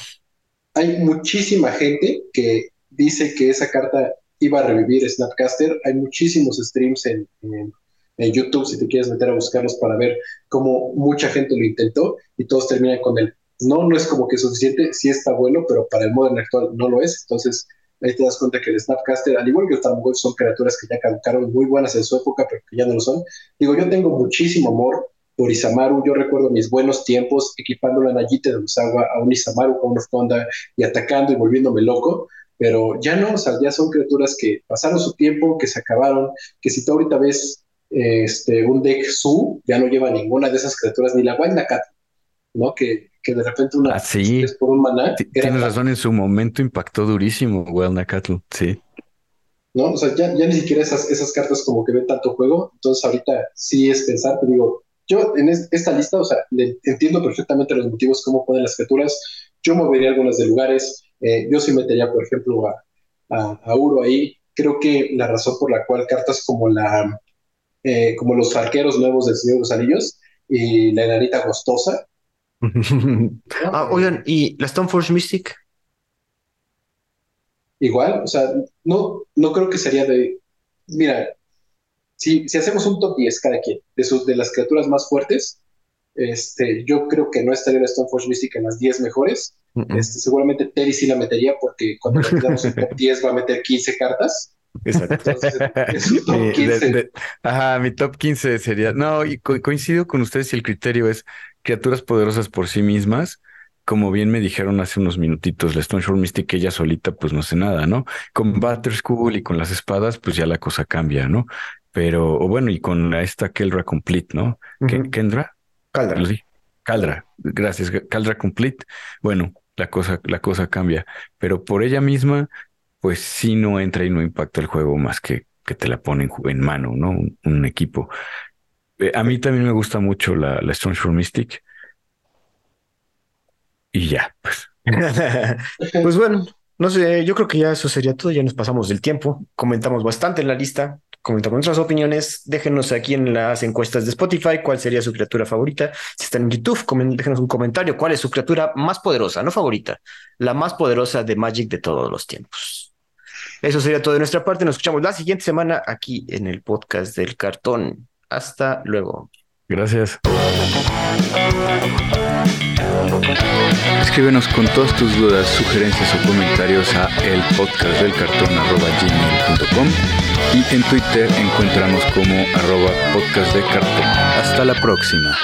[SPEAKER 3] Hay muchísima gente que dice que esa carta iba a revivir Snapcaster. Hay muchísimos streams en, en, YouTube si te quieres meter a buscarlos para ver cómo mucha gente lo intentó y todos terminan con el no, no es como que suficiente, sí está bueno, pero para el modern actual no lo es. Entonces, ahí te das cuenta que el Snapcaster, al igual que Tarmogoyf, son criaturas que ya caducaron, muy buenas en su época, pero que ya no lo son. Digo, yo tengo muchísimo amor por Isamaru, yo recuerdo mis buenos tiempos equipando la Nayite de Usagua a un Isamaru con una fonda y atacando y volviéndome loco, pero ya no, o sea, ya son criaturas que pasaron su tiempo, que se acabaron, que si tú ahorita ves este, un deck Su, ya no lleva ninguna de esas criaturas, ni la Cat, ¿no? Que de repente una
[SPEAKER 1] ah, es
[SPEAKER 3] por un maná.
[SPEAKER 1] Tienes razón, en su momento impactó durísimo Cattle, sí.
[SPEAKER 3] ¿No? O sea, ya, ya ni siquiera esas, esas cartas como que ven tanto juego, entonces ahorita sí es pensar, te digo, yo en esta lista, o sea, entiendo perfectamente los motivos, cómo ponen las criaturas, yo movería algunas de lugares, eh, yo sí metería, por ejemplo, a, a, Uro ahí, creo que la razón por la cual cartas como la eh, como los arqueros nuevos del Señor de los Anillos y la enanita gostosa,
[SPEAKER 2] ah, oigan, ¿y la Stoneforge Mystic?
[SPEAKER 3] Igual, o sea, no, no creo que sería de. Mira, si, si hacemos un top 10 cada quien de, sus, de las criaturas más fuertes, este, yo creo que no estaría la Stoneforge Mystic en las 10 mejores. Este, seguramente Terry sí la metería porque cuando le damos un top 10 va a meter 15 cartas.
[SPEAKER 1] Exacto. ajá, mi top 15 sería. No, y coincido con ustedes si el criterio es criaturas poderosas por sí mismas. Como bien me dijeron hace unos minutitos, la Stone Shore Mystic, ella solita, pues no sé nada, ¿no? Con Butter School y con las espadas, pues ya la cosa cambia, ¿no? Pero, o bueno, y con esta Keldra Complete, ¿no? ¿Kendra?
[SPEAKER 2] Caldra.
[SPEAKER 1] Caldra, gracias. Caldra Complete. Bueno, la cosa, la cosa cambia. Pero por ella misma, pues sí no entra y no impacta el juego más que que te la ponen en mano, ¿no? Un, equipo. Eh, a mí también me gusta mucho la, la Shore Mystic. Y ya, pues.
[SPEAKER 2] pues bueno, no sé, yo creo que ya eso sería todo, ya nos pasamos del tiempo, comentamos bastante en la lista, comentamos nuestras opiniones, déjenos aquí en las encuestas de Spotify cuál sería su criatura favorita, si están en YouTube, déjenos un comentario, cuál es su criatura más poderosa, no favorita, la más poderosa de Magic de todos los tiempos. Eso sería todo de nuestra parte. Nos escuchamos la siguiente semana aquí en el podcast del cartón. Hasta luego.
[SPEAKER 1] Gracias. Escríbenos con todas tus dudas, sugerencias o comentarios a el podcast del cartón y en Twitter encontramos como arroba podcast de cartón. Hasta la próxima.